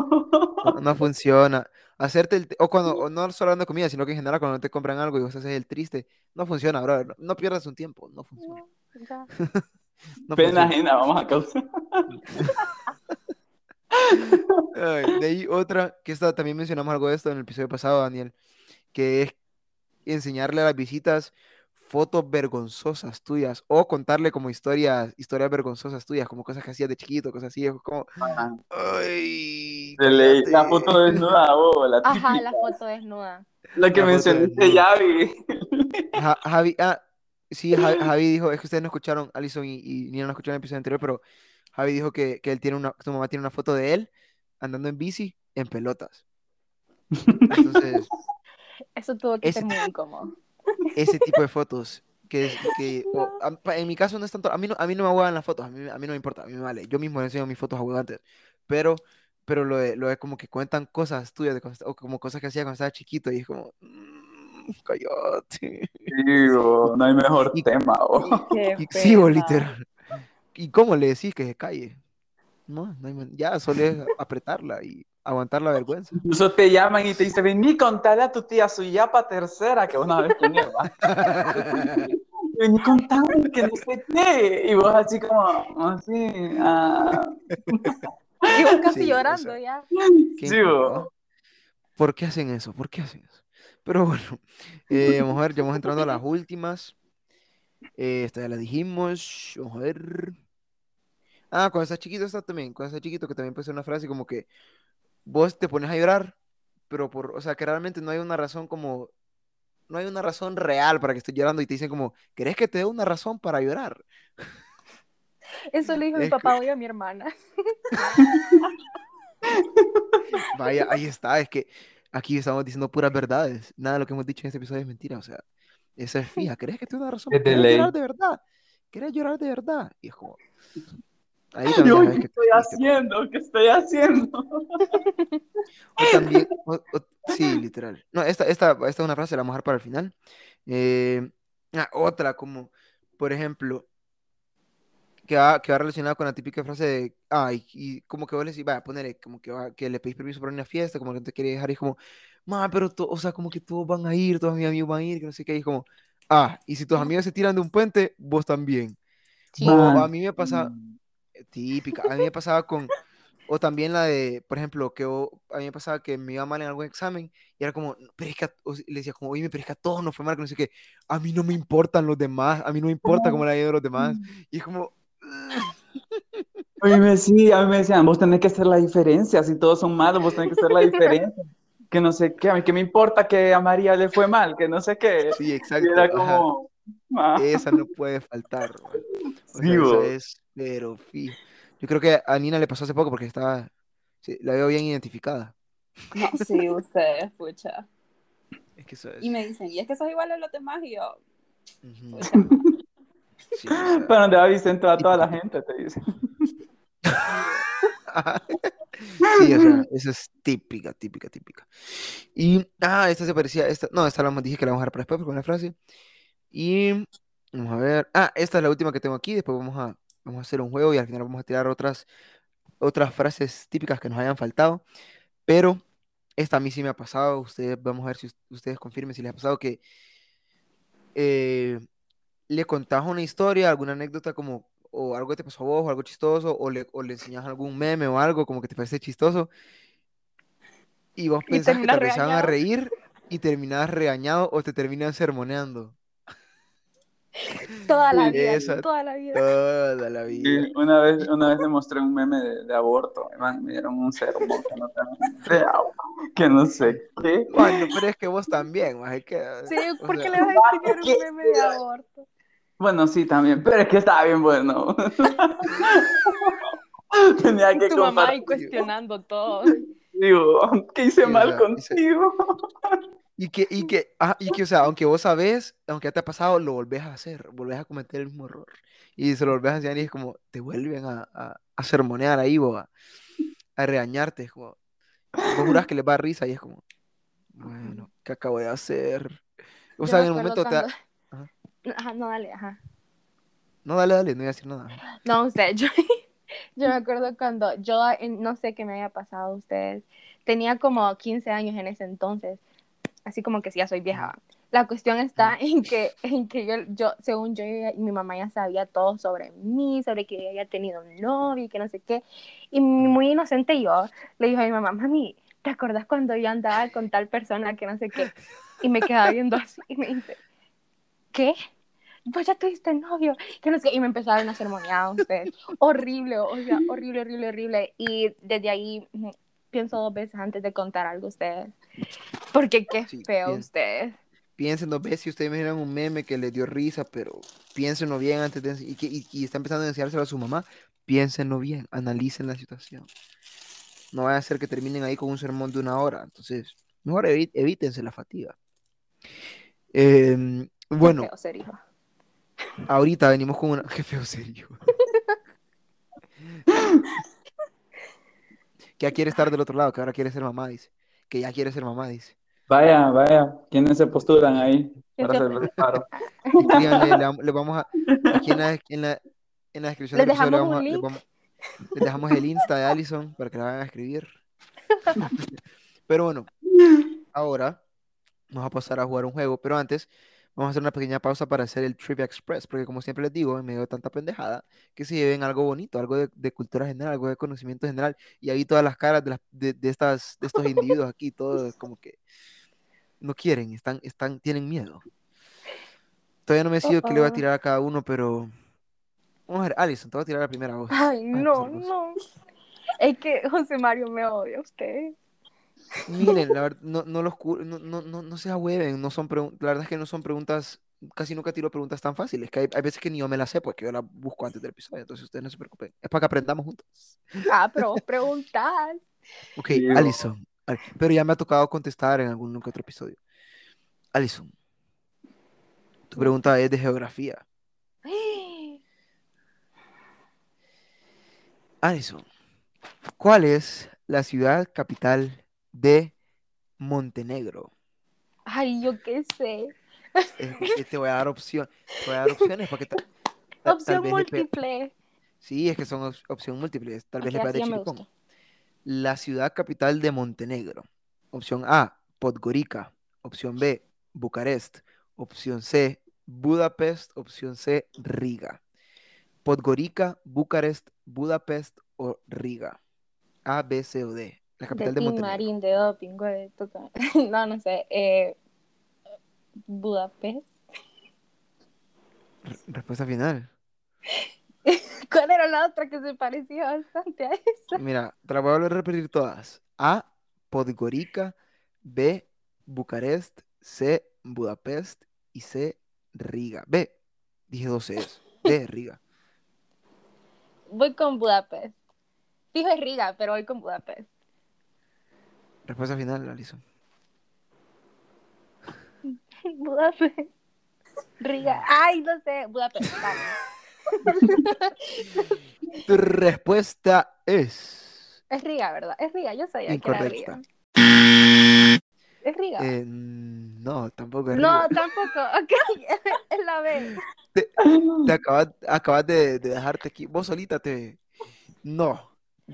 No, no funciona. Hacerte el, o cuando, o no solo hablando de comida, sino que en general cuando te compran algo y vos haces el triste, no funciona, bro. No, no pierdas un tiempo, no funciona. Ya. No Pena ajena, vamos a causar. Ay, de ahí otra, que esta también mencionamos algo de esto en el episodio pasado, Daniel, que es enseñarle a las visitas fotos vergonzosas tuyas o contarle como historias, historias vergonzosas tuyas, como cosas que hacías de chiquito, cosas así, es como, ay, ley, la cállate". foto desnuda, bo, la Ajá, típica. la foto desnuda. La que La foto mencionaste, desnuda. Yavi. Ja- Javi, ah, sí, Ja- Javi dijo, es que ustedes no escucharon, Alison y, y Nina no escucharon el episodio anterior, pero Javi dijo que, que él tiene una, su mamá tiene una foto de él andando en bici en pelotas. Entonces, Eso tuvo que Ese- ser muy incómodo. ese tipo de fotos, que, que o, a- en mi caso no es tanto, a mí no, a mí no me huevan las fotos, a mí, a mí no me importa, a mí me vale, yo mismo le enseño mis fotos a pero, pero lo de, lo de como que cuentan cosas tuyas, de o como cosas que hacía cuando estaba chiquito, y es como, "Mm, Sí, bo, no hay mejor Y- tema, bo. Y- Sí, bo, literal. ¿Y cómo le decís que se calle? No, no hay ya solo es apretarla y aguantar la vergüenza. Incluso te llaman y te dicen, vení, contale a tu tía su yapa tercera, que una vez quién es. Vení, contale que no sé qué. Y vos así como, así, ah. Y vos casi Sí, o llorando sea, ya. ¿Qué Sí, incómodo. bo. ¿Por qué hacen eso? ¿Por qué hacen eso? Pero bueno, eh, vamos a ver, ya vamos entrando a las últimas. Eh, esta ya la dijimos. Vamos a ver. Ah, cuando estás chiquito, esta también. Cuando estás chiquito, que también puede ser una frase como que vos te pones a llorar, pero por, o sea, que realmente no hay una razón como, no hay una razón real para que estés llorando y te dicen como, ¿querés que te dé una razón para llorar? Eso le dijo mi Es papá hoy a mi hermana. Vaya, ahí está, es que aquí estamos diciendo puras verdades. Nada de lo que hemos dicho en este episodio es mentira, o sea, esa es fija. ¿Crees que te da una razón? Es de ¿Querés ley. llorar de verdad? ¿Querés llorar de verdad? Y es como... Ahí sabes ¿qué que estoy te- haciendo? ¿Qué estoy haciendo? O también, o- o- sí, literal. No, esta, esta, esta es una frase, la vamos a dejar para el final. Eh, ah, otra, como, por ejemplo, que va, que va relacionada con la típica frase de, ay, y como que vos le decís, vaya, ponerle, como que, va, que le pedís permiso para una fiesta, como que no te quiere dejar, y es como, ma, pero, to- o sea, como que todos van a ir, todos mis amigos van a ir, que no sé qué, y es como, ah, y si tus amigos se tiran de un puente, vos también. Sí. O a mí me pasa, típica, a mí me pasaba con, o también la de, por ejemplo, que o- a mí me pasaba que me iba mal en algún examen y era como, "No, pero es que, a-", o le decía como, oye, pero es que a todos nos fue mal, que no sé qué, a mí no me importan los demás, a mí no me importa cómo le ha ido a los demás, y es como, A mí me, sí, a mí me decían, vos tenés que hacer la diferencia, si todos son malos, vos tenés que hacer la diferencia. Que no sé qué, a mí qué me importa que a María le fue mal, que no sé qué. sí, Y exacto, era ajá, como, ah, esa no puede faltar. O Sí, sea, es, pero fijo. Yo creo que a Nina le pasó hace poco porque estaba, sí, la veo bien identificada, No, sí, ustedes, pucha. es que eso es, Y me dicen, ¿y es que sos igual a los demás? Y yo, ujú, pucha, sí, ¿para dónde va Vicente? A toda la gente, te dicen. Sí, o sea, esa es típica, típica, típica. Y, ah, esta se parecía, esta, no, esta la dije que la vamos a dejar para después, con la frase. Y, vamos a ver, ah, esta es la última que tengo aquí, después vamos a, vamos a hacer un juego y al final vamos a tirar otras, otras frases típicas que nos hayan faltado, pero esta a mí sí me ha pasado, ustedes, vamos a ver si us- ustedes confirmen si les ha pasado que eh, le contás una historia, alguna anécdota como, o algo que te pasó a vos, o algo chistoso, o le, o le enseñas algún meme o algo como que te parece chistoso, Y vos Y pensás que te empezaban a reír y terminabas regañado o te terminan sermoneando. Toda la vida, esa- toda la vida. Toda la vida. Sí, una vez, una vez demostré un meme de, de aborto, man, me dieron un sermón que no, que no sé qué. Bueno, pero es que vos también, más es que. Sí, ¿por qué sea, le vas a enseñar un meme de aborto? Bueno, sí, también, pero es que estaba bien bueno. Tenía que Tu mamá ahí cuestionando todo. Digo, ¿qué hice Sí, mal contigo? Y que, y que, ah, y que, o sea, aunque vos sabés, aunque ya te ha pasado, lo volvés a hacer, volvés a cometer el mismo error. Y se lo volvés a enseñar y es como, te vuelven a, a, a sermonear ahí, vos, a, a regañarte. Es como, vos jurás que les va a risa y es como, bueno, ¿qué acabo de hacer? O Yo sea, en el momento te cuando-. Ajá, no, dale, ajá. No, dale, dale, no voy a decir nada. No, usted, yo, yo me acuerdo cuando yo, no sé qué me había pasado a ustedes, tenía como 15 años en ese entonces, así como que sí, ya soy vieja. La cuestión está en que, en que yo, yo, según yo y mi mamá ya sabía todo sobre mí, sobre que ella había tenido un novio y que no sé qué, y muy inocente yo le dije a mi mamá, mami, ¿te acuerdas cuando yo andaba con tal persona que no sé qué? Y me quedaba viendo así y me dice, ¿qué? Vos ya tuviste novio, que no sé, y me empezaron a sermonear ustedes. Horrible, o sea, horrible, horrible, horrible. Y desde ahí pienso dos veces antes de contar algo a ustedes. Porque qué Sí, feo bien. ustedes. Piensen dos veces si ustedes miran un meme que les dio risa, pero piénsenlo bien antes de y, que, y, y está empezando a enseñárselo a su mamá, piénsenlo bien, analicen la situación. No vaya a ser que terminen ahí con un sermón de una hora. Entonces, mejor evítense la fatiga. Qué bueno, feo ser hijo. Ahorita venimos con una. Qué feo serio. que ya quiere estar del otro lado, que ahora quiere ser mamá, dice. Que ya quiere ser mamá, dice. Vaya, vaya, ¿quiénes se postulan ahí ¿Quién para hacer el paro? Escríbanle, le, vam- le vamos a. Aquí en la, en la, en la descripción Les del episodio le dejamos vamos a- le vamos- les dejamos el Insta de Allison para que la vayan a escribir. Pero bueno, ahora vamos a pasar a jugar un juego, pero antes vamos a hacer una pequeña pausa para hacer el Trivia Express, porque como siempre les digo, en medio de tanta pendejada, que se lleven algo bonito, algo de, de cultura general, algo de conocimiento general, y ahí todas las caras de, las, de, de estas, de estos individuos aquí, todos como que no quieren, están, están, tienen miedo. Todavía no me decido qué le voy a tirar a cada uno, pero vamos a ver, Alison, te voy a tirar la primera voz. Ay, no, no. Es que José Mario me odia a ustedes. Miren, la verdad, no, no los no, no, no, no se ahueven, no son la verdad es que no son preguntas, casi nunca tiro preguntas tan fáciles, que hay, hay veces que ni yo me las sé, porque yo las busco antes del episodio, entonces ustedes no se preocupen, es para que aprendamos juntos. Ah, pero vos preguntás. Ok, bo. Alison, al- pero ya me ha tocado contestar en algún que otro episodio. Alison, tu pregunta es de geografía. Alison, ¿cuál es la ciudad capital de Montenegro? Ay, yo qué sé. Es que te voy a dar opción, te voy a dar opciones para que ta- ta- tal Opción le múltiple. Sí, es que son op- opción múltiples, tal vez le chiripón. gustó. La ciudad capital de Montenegro. Opción A, Podgorica. Opción B, Bucarest. Opción C, Budapest. Opción C, Riga. Podgorica, Bucarest, Budapest o Riga. A, B, C o D. La capital de, de Montenegro. Marín, de doping, güey, toca- No, no sé. Eh, Budapest. R- respuesta final. ¿Cuál era la otra que se parecía bastante a esa? Mira, te la voy a volver a repetir todas. A, Podgorica. B, Bucarest. C, Budapest. Y C, Riga. B, dije dos Cs. B, Riga. Voy con Budapest. Fijo es Riga, pero voy con Budapest. Respuesta final, Alison. Budapest. Riga. Ay, no sé. Budapest. Vale. Tu respuesta es Es Riga, ¿verdad? Es Riga. Yo sabía que era incorrecta. Riga. Es Riga. Eh, no, tampoco es no, Riga. tampoco. Ok. Es la B. Te acabas, acabas de, de dejarte aquí. Vos solita te. No,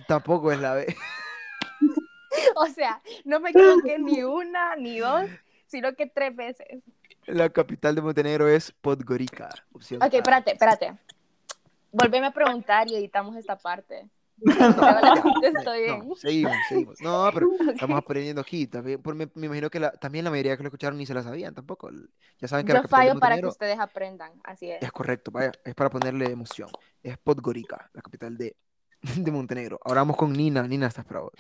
tampoco es la B. O sea, no me equivoqué ni una ni dos, sino que tres veces. La capital de Montenegro es Podgorica. Opción Ok, espérate, espérate. Volveme a preguntar y editamos esta parte. No, seguimos, seguimos. No, pero estamos aprendiendo aquí. También, me, me imagino que la- también la mayoría que lo escucharon ni se la sabían tampoco. Ya saben que Yo fallo para que ustedes aprendan, así es. es correcto, vaya, es para ponerle emoción. Es Podgorica, la capital de, de Montenegro. Ahora vamos con Nina. Nina, estás para vos.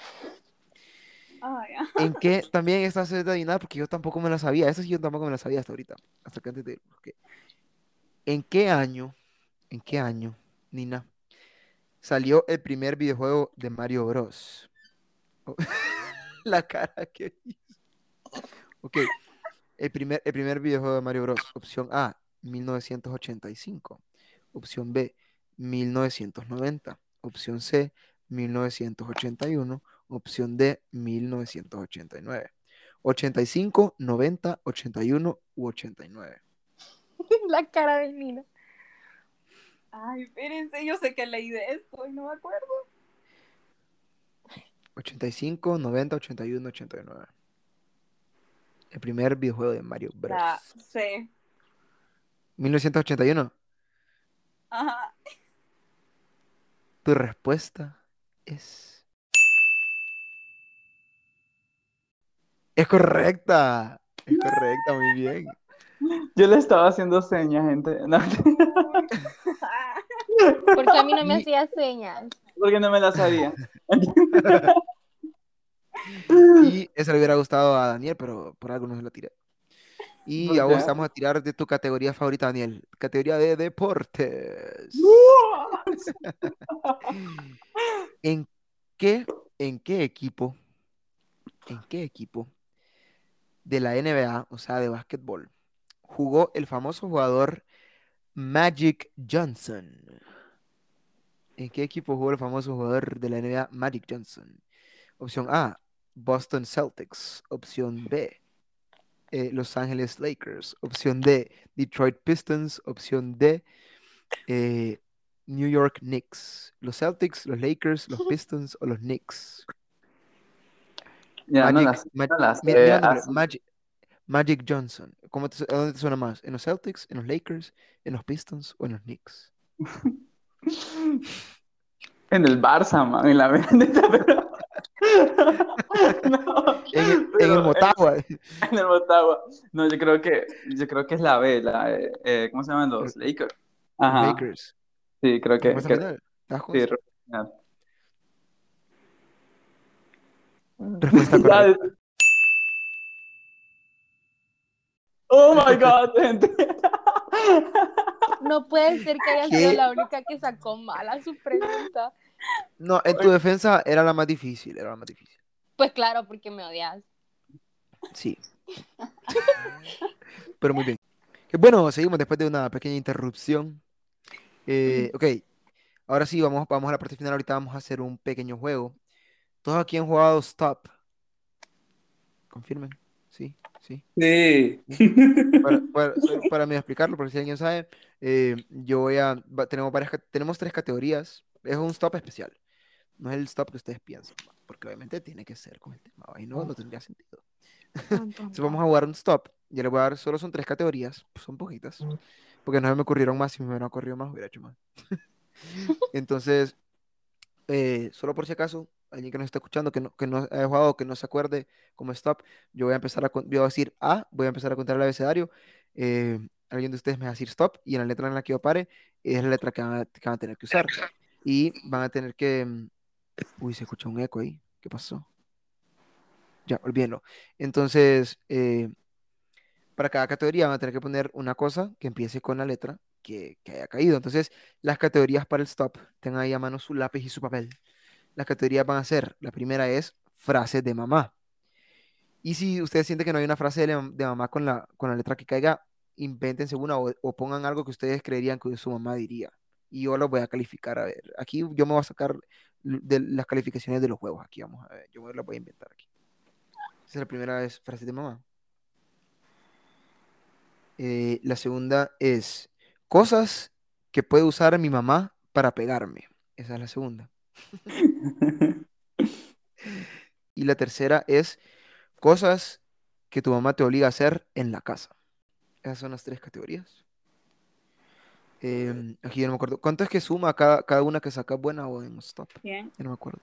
Ay, ah. ¿En qué también estás de adivinar? Porque yo tampoco me la sabía. Eso sí, yo tampoco me la sabía hasta ahorita. Hasta que antes de. porque- ¿En qué año? ¿En qué año, Nina? Salió el primer videojuego de Mario Bros. Oh, La cara que hizo. Ok. El primer, el primer videojuego de Mario Bros. Opción A, 1985. Opción B, 1990. Opción C, 1981. Opción D, 1989. 85, 90, 81 u 89. La cara de Nina. Ay, espérense, yo sé que leí de esto y no me acuerdo. 85, 90, 81, 89. El primer videojuego de Mario Bros. La C. 1981. Ajá. Tu respuesta es. Es correcta. Es correcta, muy bien. Yo le estaba haciendo señas, gente. No, Porque a mí no me hacía señas. porque no me la sabía. Y esa le hubiera gustado a Daniel, pero por algo no se la tiré. Y a vos Ok. vamos a tirar de tu categoría favorita, Daniel. Categoría de deportes. ¿En qué, en qué equipo, en qué equipo de la NBA, o sea, de básquetbol, jugó el famoso jugador Magic Johnson? ¿En qué equipo jugó el famoso jugador de la NBA Magic Johnson? Opción A, Boston Celtics. Opción B, eh, Los Angeles Lakers. Opción D, Detroit Pistons. Opción D, eh, New York Knicks. Los Celtics, los Lakers, los Pistons o los Knicks. No Magic, las, Ma- no las mira, sé, mira el nombre, así. Magic, Magic Johnson. ¿Cómo te ¿A dónde te suena más? ¿En los Celtics, en los Lakers, en los Pistons o en los Knicks? En el Barça, man, en la pero... No, En el, en pero el Motagua. En el Motagua. No, yo creo que, yo creo que es la B, la, eh, eh, ¿cómo se llaman los Lakers? Ajá, Lakers. sí, creo que, que- final. ¿Estás con sí, eso? Respuesta correcta. Oh my God, gente. No puede ser que haya ¿Qué? sido la única que sacó mala su pregunta. No, en tu defensa era la más difícil, era la más difícil. Pues claro, porque me odias. Sí. Pero muy bien. Eh, Bueno, seguimos después de una pequeña interrupción. Eh, ok, ahora sí, vamos, vamos a la parte final. Ahorita vamos a hacer un pequeño juego. ¿Todos aquí han jugado Stop? Confirmen. Sí, sí. Sí. Para, para, para mí explicarlo, porque si alguien sabe, eh, yo voy a. va- tenemos, varias, tenemos tres categorías. Es un stop especial. No es el stop que ustedes piensan, porque obviamente tiene que ser con el tema. Y no, no tendría sentido. Entonces vamos a jugar un stop. Ya les voy a dar, solo son tres categorías, pues son poquitas. Porque no me ocurrieron más, si me hubieran ocurrido más, hubiera hecho más. Entonces, eh, solo por si acaso, alguien que nos está escuchando, que no, que no haya jugado, que no se acuerde como stop, yo voy a empezar a, voy a decir A, voy a empezar a contar el abecedario. eh, alguien de ustedes me va a decir stop, y en la letra en la que yo pare, es la letra que van a, que van a tener que usar. Y van a tener que. mm, Uy, se escucha un eco ahí. ¿Qué pasó? Ya, olvídenlo. Entonces, eh, para cada categoría van a tener que poner una cosa que empiece con la letra que, que haya caído. Entonces, las categorías para el stop, tengan ahí a mano su lápiz y su papel. Las categorías van a ser, la primera es frases de mamá. Y si ustedes sienten que no hay una frase de, mamá con la, con la letra que caiga, invéntense una o, pongan algo que ustedes creerían que su mamá diría. Y yo lo voy a calificar. A ver, aquí yo me voy a sacar de las calificaciones de los juegos. Aquí vamos a ver, yo me las voy a inventar aquí. Esa es la primera es frase de mamá. Eh, la segunda es cosas que puede usar mi mamá para pegarme. Esa es la segunda. Y la tercera es cosas que tu mamá te obliga a hacer en la casa. Esas son las tres categorías. Em, aquí ya no me acuerdo. ¿Cuánto es que suma cada, cada una que sacas buena o en stop? Bien. Ya no me acuerdo.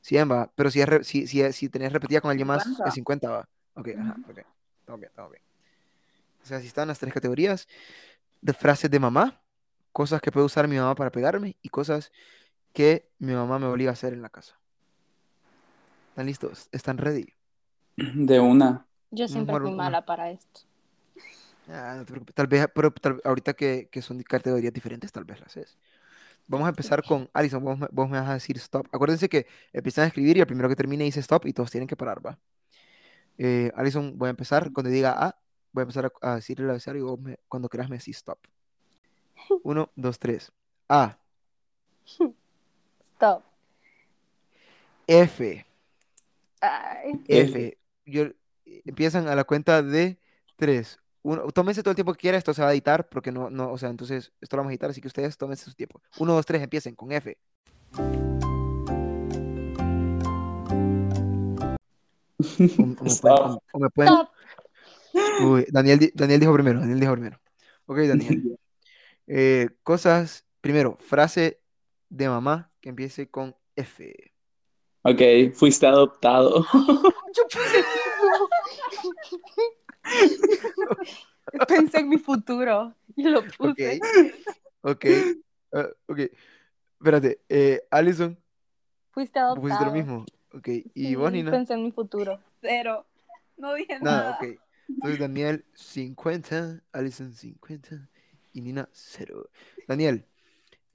100 va. Pero si, es re- si, si, si tenés repetida con alguien más, 50. es 50 va. Ok, ajá, ok. Estamos bien, estamos bien. O sea, si están las tres categorías de frases de mamá, cosas que puede usar mi mamá para pegarme y cosas que mi mamá me obliga a hacer en la casa. ¿Están listos? ¿Están ready? De una. Yo siempre fui una. mala para esto. Ah, no te preocupes. Tal vez, pero tal- ahorita que, que son categorías diferentes, tal vez las haces. Vamos a empezar con Alison. Vos, me- vos me vas a decir stop. Acuérdense que empiezan a escribir y el primero que termine dice stop y todos tienen que parar, ¿va? Eh, Alison, voy a empezar. Cuando diga A, voy a empezar a, a decir el abecedario y vos me- cuando quieras me decís stop. Uno, dos, tres. A, Stop. F, Ay. F. Yo, empiezan a la cuenta de tres. Uno, tómense todo el tiempo que quieran, esto se va a editar porque no, no, o sea, entonces esto lo vamos a editar, así que ustedes tómense su tiempo. Uno, dos, tres, empiecen con F. O, o me pueden, Stop. o- o me pueden- Stop. Uy, Daniel, Daniel dijo primero, Daniel dijo primero. Ok, Daniel. Eh, cosas, primero, frase de mamá que empiece con F. Ok, fuiste adoptado. Yo puse Pensé en mi futuro y lo Ok, puse. ok, ah, ok. Espérate, eh, Alison, Fuiste ¿vos pusiste lo adoptado. mismo. Ok, ¿y Sí, vos, Nina? Pensé en mi futuro. Cero. No dije Nada, nada. ok. Entonces Daniel 50, Alison 50 y Nina 0. Daniel,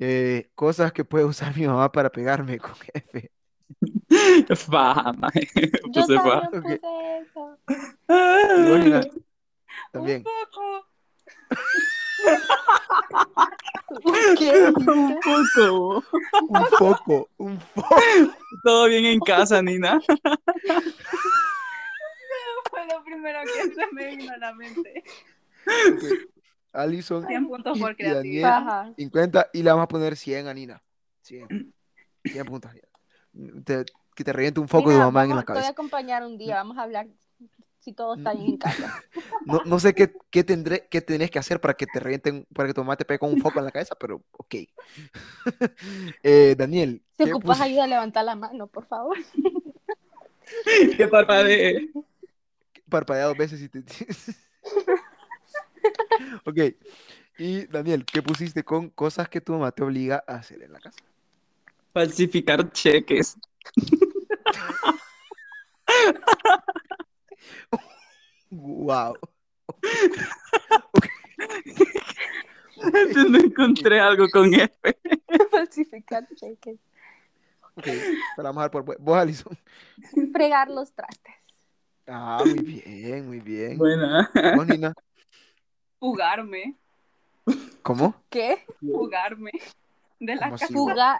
eh, cosas que puede usar mi mamá para pegarme con F. Fa, mae. Yo Puse eso. Vos, Nina, también. ¿Qué? Un poco. Un foco, un foco. Todo bien en casa, Nina. Fue lo primero que se me vino a la mente. Ok. Alison 100 puntos y, por y creatividad. Daniel Ajá. 50 y le vamos a poner 100 a Nina. 100. 100 puntos. Nina. Te- que te reviente un foco de Mira, mamá en vamos- la Te voy a cabeza. acompañar un día, vamos a hablar si todo está bien en casa. No, no sé qué, qué tendré, qué tenés que hacer para que te revienten, para que tu mamá te pegue con un foco en la cabeza, pero ok. Eh, Daniel, Si ¿qué ocupas pus- ayuda, levanta la mano, por favor. Qué parpadee. parpadea dos veces y te... ok. Y Daniel, ¿qué pusiste con cosas que tu mamá te obliga a hacer en la casa? Falsificar cheques. Wow. No encontré algo con F. Falsificar cheques. Ok, te la vamos a dar por vos, Alison. Fregar los trastes. Ah, muy bien, muy bien. Buena. Fugarme. ¿cómo? ¿Qué? Fugarme. De la ¿Cómo así, casa. Fugar.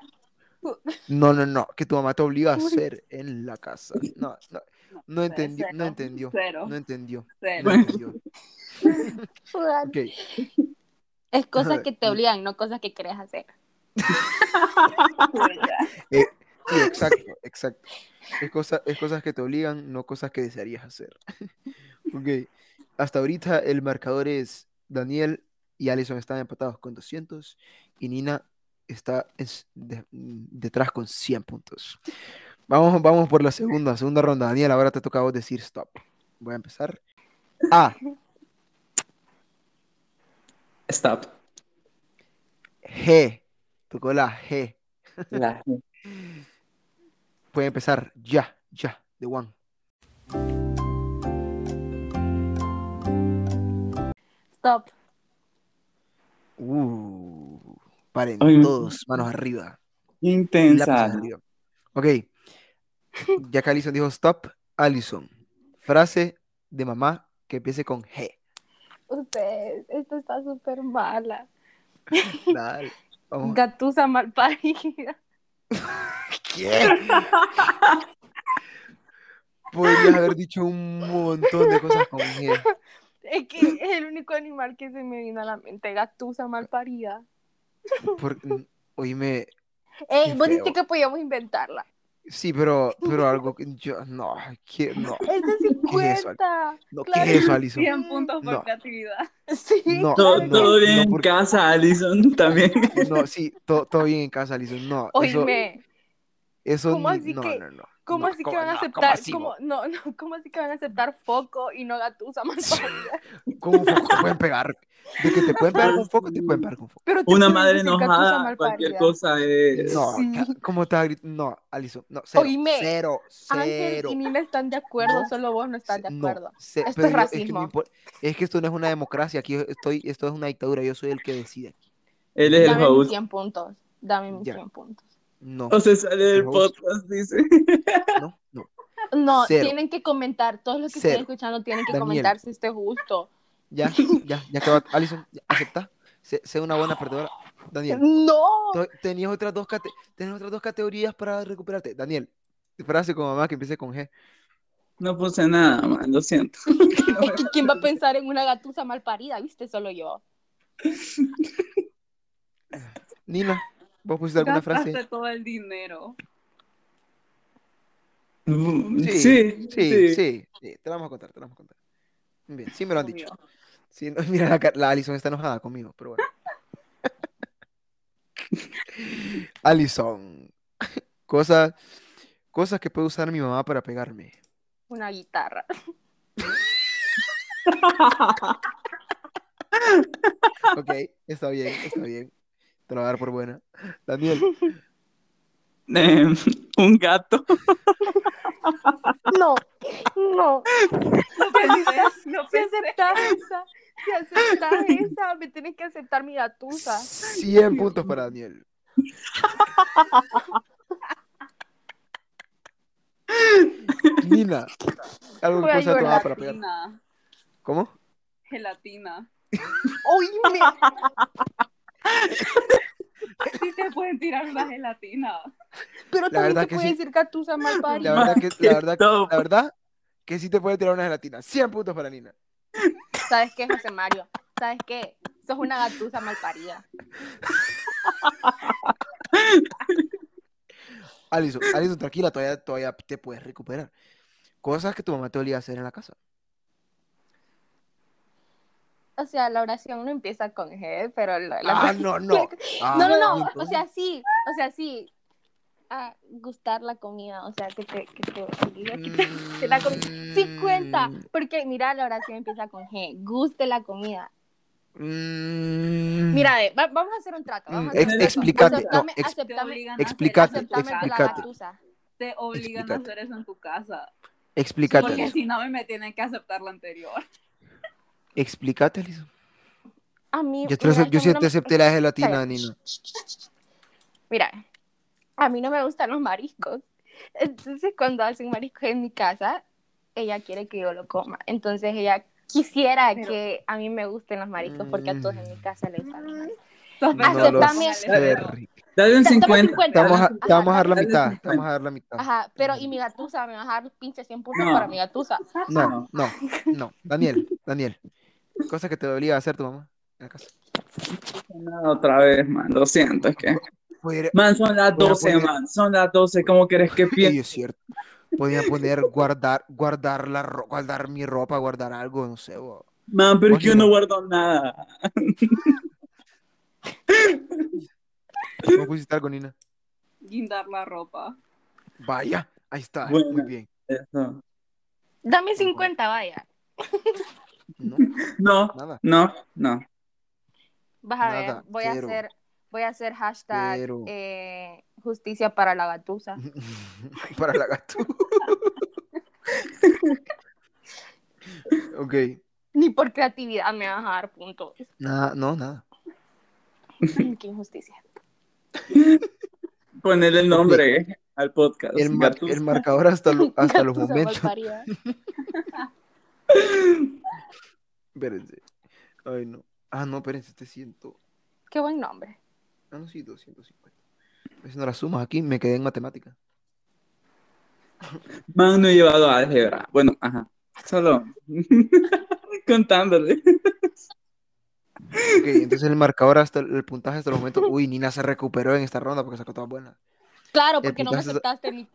No, no, no, que tu mamá te obliga a hacer en la casa. No, no, no entendió, no entendió, cero, no entendió, cero. no entendió. Es cosas que te obligan, no cosas que querés hacer. sí, exacto, exacto. Es, cosa, es cosas que te obligan, no cosas que desearías hacer. Ok, hasta ahorita el marcador es Daniel y Alison están empatados con 200 y Nina está es- de- detrás con 100 puntos. Vamos, vamos por la segunda, segunda ronda. Daniel, ahora te toca a vos decir stop. Voy a empezar. A, Stop. G. Tocó la G. La- Puede empezar ya, ya, de one. Stop. Uh, paren Ay, todos, manos arriba. Intensa. arriba. Ok. Ya que Alison dijo stop, Alison. Frase de mamá que empiece con G. Ustedes, esto está súper mala. Dale. Vamos. Gatusa mal parida. ¿Qué? Podrías haber dicho un montón de cosas con G. Es que es el único animal que se me vino a la mente. Gatusa mal parida. Por- oíme, Ey, Qué vos dijiste que podíamos inventarla. Sí, pero, pero algo que yo, no, que, no, Ese sí ¿Qué es eso? cuenta. no, ¿qué Claro es eso, Alison? 100 puntos por No. creatividad. Sí, No, Todo, claro todo bien no, en porque- casa, Alison, también. No, sí, todo, todo bien en casa, Alison, no, eso, Oíme, eso ¿cómo ni- así no, que- no, no, ¿cómo no, así que ¿cómo- van a no, ¿cómo aceptar? así, ¿Cómo, no, no, ¿cómo así que van a aceptar foco y no gatusa malparida? ¿Cómo foco te pueden pegar? De que te pueden pegar con foco, te pueden pegar con foco. Pero te Una madre enojada, cualquier cosa es... No, Sí. ¿cómo te va a gritar? No, Alison, no, cero, Oíme, cero, Ángel cero. y Nina están de acuerdo, No, solo vos no estás de No, acuerdo. Esto pero es yo- es, que racismo. es que esto no es una democracia, aquí estoy, esto es una dictadura, yo soy el que decide aquí. Él es el Dame mis host. 100 puntos. Dame mis Ya. 100 puntos. No, O se sale del El host. podcast, dice. no, no. No, Cero. tienen que comentar. Todos los que Cero. estén escuchando tienen que Daniel. comentar si esto es justo. Ya, ya, ya que va, Alison, acepta, sé, sé una buena perdedora. Daniel, No. tenías otras dos cate- tenías otras dos categorías para recuperarte. Daniel, frase con mamá que empiece con G. No puse nada, man, lo siento. Quién va a pensar en una gatusa mal parida, ¿viste? Solo yo. Nina, ¿vos pusiste alguna Gastaste frase? todo el dinero. Mm, Sí, Sí, Sí, sí, sí, te la vamos a contar, te la vamos a contar. Bien, sí me lo han dicho. Obvio. Sí, no, mira, la, la Alison está enojada conmigo, pero bueno. Alison, cosas, cosas que puede usar mi mamá para pegarme. Una guitarra. Ok, está bien, está bien. Te lo voy a dar por buena. Daniel, Eh, un gato. No, no. No pensé, no Si aceptas esa, si aceptas esa, me tienes que aceptar mi gatusa. 100 puntos para Daniel. Nina, algo que a puede usar tu mamá llorar. para pegar. Gelatina. ¿Cómo? Gelatina. Oíme. Sí te pueden tirar una gelatina. Pero La verdad también te que puede sí. decir gatusa mal La parida. verdad que, la verdad, la verdad que sí te puede tirar una gelatina. 100 puntos para Nina. ¿Sabes qué, José Mario? ¿Sabes qué? Sos una gatusa mal parida. Alison, Alison, tranquila, todavía, todavía te puedes recuperar. Cosas que tu mamá te obliga a hacer en la casa. O sea, la oración no empieza con G, pero la, la- Ah, no, no. Ah, no, no, no. O sea, sí, o sea, sí. Ah, gustar la comida, o sea, que te, que te obligue a quitarte la comida. Sí cuenta, Mm, porque mira, la oración empieza con G. Guste la comida. mm, Mira, va- vamos a hacer un trato. Vamos a mm, hacer trato. explícate, no, ex- Te aceptame, a Explícate, aceptame explícate. Te obligan Explícate. a hacer eso en tu casa. explícate, Porque si no, me tienen que aceptar lo anterior. Explícate, Alison. A mí, Yo, te, mira, yo sí te acepté la gelatina. Nina. Mira, a mí no me gustan los mariscos. Entonces, cuando hacen mariscos en mi casa, ella quiere que yo lo coma. Entonces, ella quisiera Pero- que a mí me gusten los mariscos porque a todos en mi casa les gustan. Aceptame. Dale un Toma 50. 50. Te vamos a, te vamos a dar la mitad. 50. Te vamos a dar la mitad. Ajá, pero y mi gatusa, me vas a dar los pinches 100 puntos No. para mi gatusa. No, no, no. Daniel, Daniel. Cosa que te obliga a hacer tu mamá en la casa. No, otra vez, man. Lo siento, es que. Podría- Man, son las Voy a 12, poner- man. Son las 12. ¿Cómo quieres que Sí, piense? es cierto. Podía poner guardar, guardar la ro- guardar mi ropa, guardar algo, no sé. bo. Man, pero es que yo no guardo nada. ¿Cómo pusiste algo, Nina? Guindar la ropa. Vaya, ahí está. Bueno. Muy bien. Eso. Dame 50, vaya. No, No, nada. no, no. Vas a ver, voy a hacer, voy a hacer hashtag eh, justicia para la gatusa. Para la gato. ok. Ni por creatividad me vas a dar puntos. Nada, no, nada. Qué injusticia. Ponerle el nombre al podcast. El, mar- Gatusa. el marcador hasta, lo- hasta los Gatusa momentos. Espérense. Ay, no. Ah, no, espérense, este siento. Qué buen nombre. Ah, no, sí, 250. Estoy haciendo las sumas aquí, me quedé en matemática. Man, no he llevado álgebra. Bueno, ajá. Solo contándole. Ok, entonces el marcador hasta el, el puntaje hasta los momentos. Uy, Nina se recuperó en esta ronda porque sacó todas buenas. Claro, El porque no me aceptaste mi.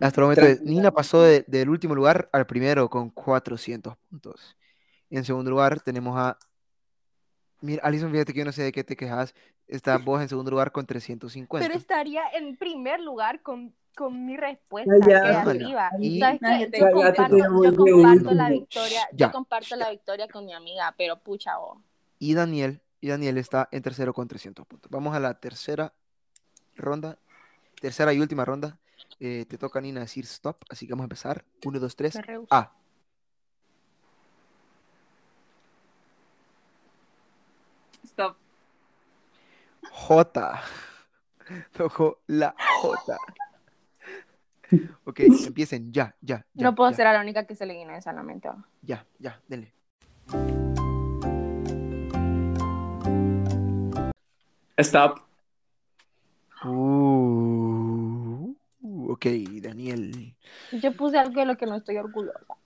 Hasta el momento. Nina pasó de- del último lugar al primero con 400 puntos. En segundo lugar tenemos a... Mira, Alison, fíjate que yo no sé de qué te quejas. Está vos en segundo lugar con 350. Pero estaría en primer lugar con, con mi respuesta, Calla. que Bueno, arriba. y- ¿Sabes qué? Yo comparto, yo comparto la victoria, Ya. yo comparto la victoria con mi amiga, pero pucha vos. Y Daniel, y Daniel está en tercero con 300 puntos. Vamos a la tercera ronda, tercera y última ronda. Eh, te toca, Nina, decir stop, así que vamos a empezar. Uno, dos, tres. Me rehúso. A. Stop. J. Tocó la J. Ok, empiecen ya, ya, ya. no puedo ya, ser la única que se le viene esa a la mente. va. Ya, ya, denle. Stop. Uh, ok, Daniel. Yo puse algo de lo que no estoy orgullosa.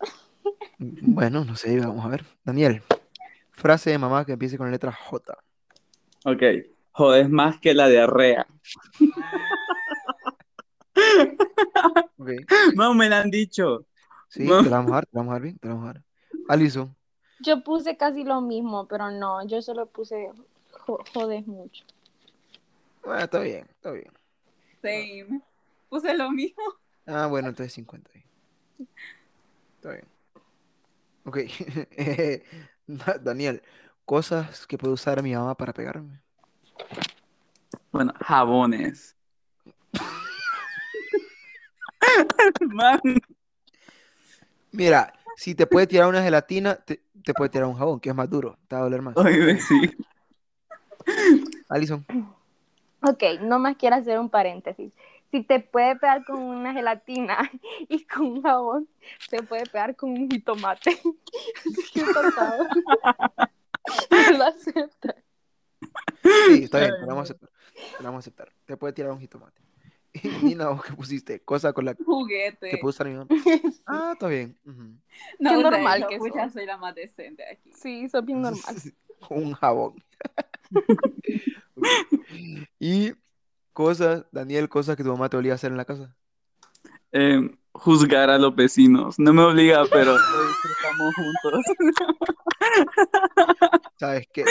Bueno, no sé, vamos a ver. Daniel, frase de mamá que empiece con la letra J. Ok. Jodes más que la diarrea. Ok, No, me la han dicho. sí, No. te la vamos a dar, te la vamos a dar bien, te la vamos a dar. Alison, Yo puse casi lo mismo, pero no, yo solo puse jo- jodes mucho. bueno, está bien, está bien. Same. Puse lo mismo. Ah, bueno, entonces 50. ahí. Está bien. Ok. Da- Daniel, cosas que puedo usar mi mamá para pegarme. Bueno, jabones. Man, Mira, si te puede tirar una gelatina, te, te puede tirar un jabón, que es más duro, te va a doler más. oye, sí. Alison, Ok, no más quiero hacer un paréntesis. Si te puede pegar con una gelatina y con un jabón, se puede pegar con un jitomate. Así que por favor, lo acepta. sí, está bien, te la vamos a aceptar. Te vamos a aceptar. Te puede tirar un jitomate. Y Nina, vos que pusiste, cosa con la que Juguete. puedo usar mi mamá. Ah, está bien. ujú. No, sea, normal que pucha, sos. soy la más decente aquí. Sí, es bien normal. un jabón. Y cosas, Daniel, cosas que tu mamá te obliga a hacer en la casa. Eh, juzgar a los vecinos. No me obliga, pero lo disfrutamos juntos. ¿Sabes qué?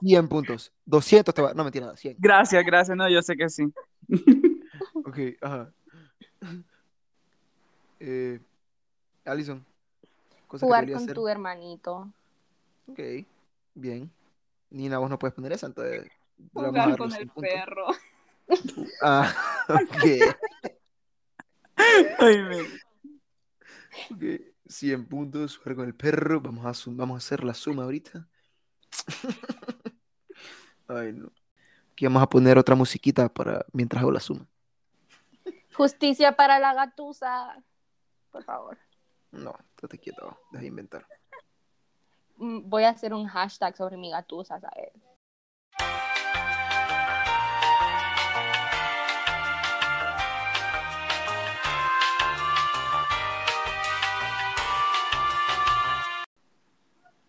100 puntos. 200 te va. No, mentira, nada, 100. Gracias, gracias. No, yo sé que sí. Ok, ajá. Eh, te Jugar con hacer. tu hermanito. Ok, bien. Nina, vos no puedes poner esa, entonces. Jugar con el 100 puntos. perro. Ah, ok. Ay, me- Ok, 100 puntos, jugar con el perro. Vamos a, vamos a hacer la suma ahorita. Ay, no. Aquí vamos a poner otra musiquita para mientras hago la suma. Justicia para la gatusa. Por favor. No, estate quieto, deja de inventar. Mm, Voy a hacer un hashtag sobre mi gatusa, ¿sabes?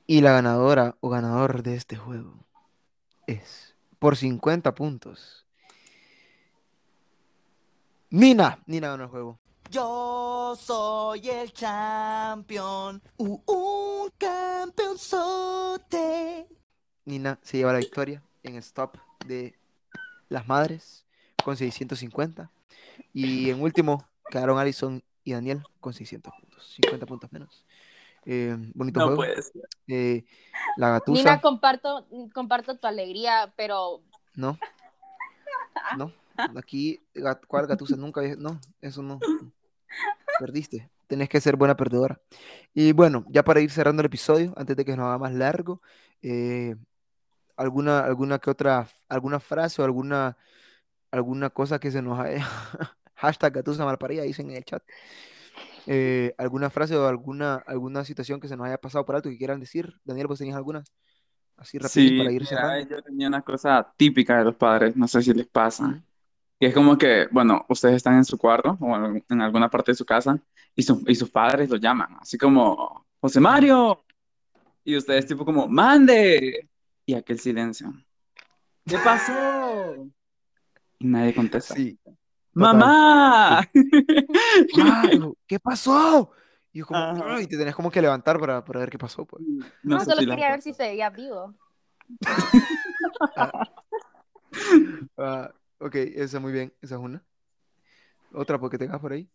Y la ganadora o ganador de este juego es por 50 puntos. Nina. Nina ganó el juego. Yo soy el champion, uh, un campeonzote. Nina se lleva la victoria en el stop de las madres con 650. Y en último quedaron Alison y Daniel con 600 puntos. 50 puntos menos. Eh, bonito No juego. puede ser. Eh, la gatusa. Nina, comparto, comparto tu alegría, pero No. No. Aquí, ¿cuál gatusa? Nunca. No, eso no. Perdiste. Tenés que ser buena perdedora. Y bueno, ya para ir cerrando el episodio, antes de que nos haga más largo, eh, alguna, alguna que otra, alguna frase o alguna, alguna cosa que se nos haya. Hashtag gatusa malparida, dicen en el chat. Eh, alguna frase o alguna, alguna situación que se nos haya pasado por alto que quieran decir. Daniel, ¿vos tenías alguna? Así rápido Sí, para ir mira, cerrando. yo tenía una cosa típica de los padres, no sé si les pasa. Y es como que, bueno, ustedes están en su cuarto o en en alguna parte de su casa y, su- y sus padres los llaman, así como, José Mario. Y ustedes tipo como, mande. Y aquel silencio. ¿Qué pasó? Y nadie contesta. Sí, ¡Mamá! Ah, ¿Qué pasó? Y yo como. "Ay", te tenés como que levantar para, para ver qué pasó, pues. No, sé solo quería ver si se veía vivo. Ah, ok, esa muy bien, esa es una. Otra porque tengas por ahí.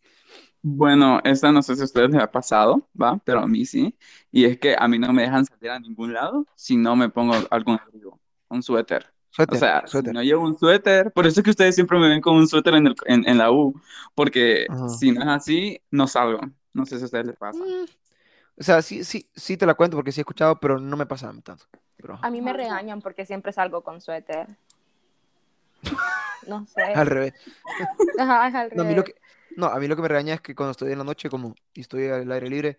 Bueno, esta no sé si a ustedes les ha pasado, ¿va? Pero a mí sí. Y es que a mí no me dejan salir a ningún lado si no me pongo algún abrigo, un suéter. O Suéter, sea, si suéter. no llevo un suéter, por eso es que ustedes siempre me ven con un suéter en, el- en, en la U, porque Ajá. si no es así, no salgo. No sé si a ustedes les pasa. Mm, O sea, sí, sí, sí te la cuento porque sí he escuchado, pero no me pasa a mí tanto. Pero. A mí me regañan porque siempre salgo con suéter. No sé. al revés. Ajá, es al No, a mí lo revés. que, no, a mí lo que me regaña es que cuando estoy en la noche como y estoy al aire libre,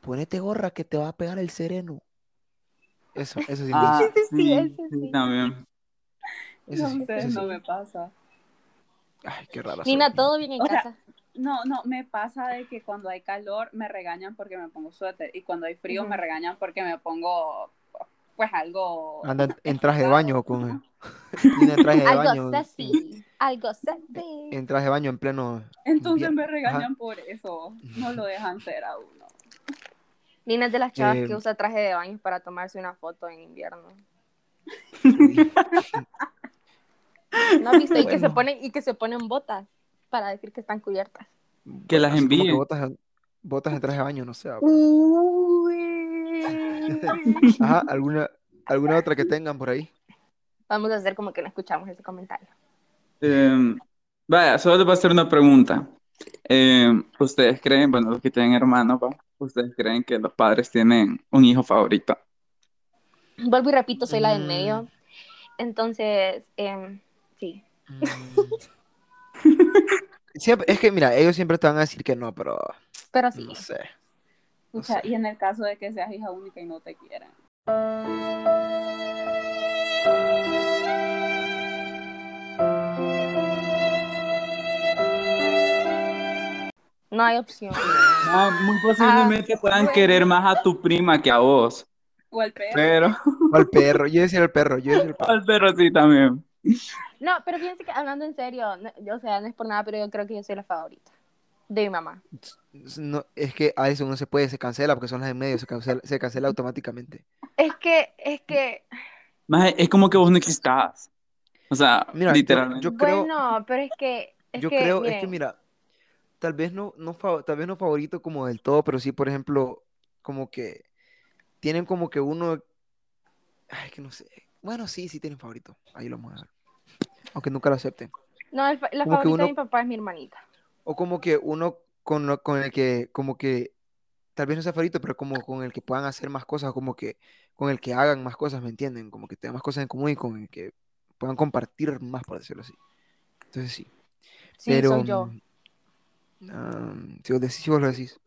ponete gorra que te va a pegar el sereno. Eso, eso sí Ah, sí, sí, ese sí, sí. también. Eso No sí, sé, eso sí. no me pasa. Ay, qué rara Nina, soy. ¿todo bien en O sea, casa? No, no, me pasa de que cuando hay calor me regañan porque me pongo suéter y cuando hay frío me regañan porque me pongo pues algo Anda en, traje de baño o con Nina en traje de baño. Algo sexy. Algo sexy. En traje de baño en pleno Entonces me Ajá. regañan por eso. No lo dejan ser a uno. Nina es de las chavas Eh, que usa traje de baño para tomarse una foto en invierno. ¿No has visto? Y que se ponen, y que se ponen botas para decir que están cubiertas. Que las Así como envíe. botas, botas en traje de baño, no sé. Uy. Ajá, alguna, alguna otra que tengan por ahí. Vamos a hacer como que no escuchamos ese comentario. Eh, vaya, solo les voy a hacer una pregunta. Eh, ¿ustedes creen, bueno, los que tienen hermanos, ¿va? ¿Ustedes creen que los padres tienen un hijo favorito? Vuelvo y repito, soy la del Mm. medio. Entonces, em, sí. Siempre, es que mira, ellos siempre te van a decir que no, pero Pero sí. no sé. No O sea, sé. y en el caso de que seas hija única y no te quieran. No hay opción. Ah, muy posiblemente puedan bueno. querer más a tu prima que a vos, O el perro. pero O al perro, yo decía el perro, yo decía el perro. al perro sí también. No, pero fíjense que hablando en serio, no- yo, o sea, no es por nada, pero yo creo que yo soy la favorita de mi mamá. No, es que a eso no se puede, se cancela porque son las en medio, se cancela, se cancela automáticamente. Es que, es que, Maje, es como que vos no existás. O sea, Mira, yo- literalmente. yo creo- bueno, pero es que, es Yo que, creo, es que mira, tal vez no, no, tal vez no favorito como del todo, pero sí, por ejemplo, como que tienen como que uno, ay, que no sé, bueno, sí, sí tienen favorito, ahí lo vamos a ver, aunque nunca lo acepten. no, el la como favorita de uno- mi papá es mi hermanita. O como que uno con, con el que, como que, tal vez no sea favorito, pero como con el que puedan hacer más cosas, como que con el que hagan más cosas, ¿me entienden? Como que tengan más cosas en común y con el que puedan compartir más, por decirlo así. Entonces sí. Sí, Pero, soy yo. Si vos decís, si vos lo decís,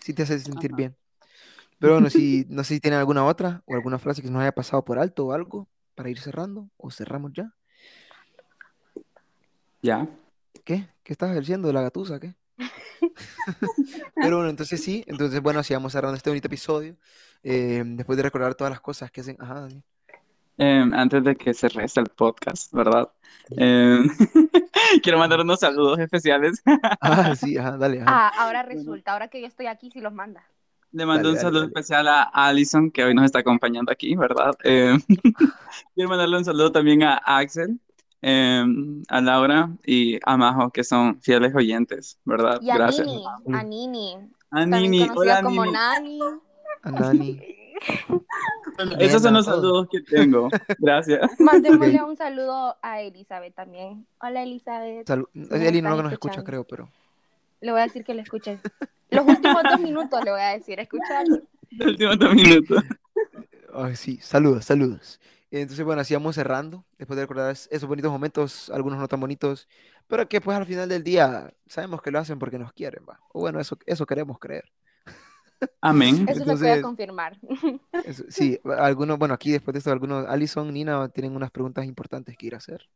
sí te hace sentir bien. Pero bueno, si, no sé si tienen alguna otra o alguna frase que nos haya pasado por alto o algo para ir cerrando o cerramos ya. Ya. ¿Qué? ¿Qué estás diciendo de la gatusa? ¿Qué? Pero bueno, entonces sí, entonces bueno, así vamos cerrando este bonito episodio. eh, después de recordar todas las cosas que hacen. Ajá. Eh, antes de que se reste el podcast, ¿verdad? Eh, quiero mandar unos saludos especiales. Ah, sí, ajá, dale. ajá. Ah, ahora resulta, ahora que yo estoy aquí, sí los manda. Le mando Dale, un dale, saludo dale. especial a Alison, que hoy nos está acompañando aquí, ¿verdad? Eh, quiero mandarle un saludo también a Axel, eh, a Laura y a Majo, que son fieles oyentes, ¿verdad? Y a Gracias. Nini, a Nini, A Nini, hola como Nini. Nani. A Nani. Bueno, esos son los saludos que tengo. Gracias. Mandémosle un saludo a Elizabeth también. Hola Elizabeth. Salu- me Eli no nos escucha, creo, pero. Le voy a decir que le escuches. Los últimos dos minutos le voy a decir, escucharlo. El último dos minutos. Ay, sí, saludos, saludos. Entonces, bueno, así vamos cerrando. Después de recordar es- esos bonitos momentos, algunos no tan bonitos, pero que pues al final del día sabemos que lo hacen porque nos quieren, va. O bueno, eso, eso queremos creer. Amén. Eso lo voy a Entonces- confirmar. Eso- sí, algunos, bueno, aquí después de esto, algunos, Alison, Nina, tienen unas preguntas importantes que ir a hacer.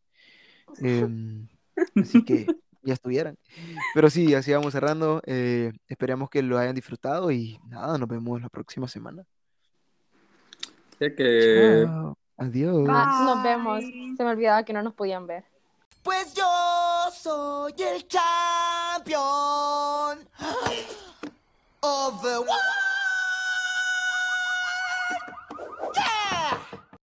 Em, así que ya estuvieran. Pero sí, así vamos cerrando. eh, esperamos que lo hayan disfrutado y nada, nos vemos la próxima semana. Sé que... Chao. Adiós. Ah, nos vemos. Se me olvidaba que no nos podían ver. Pues yo soy el champion of the.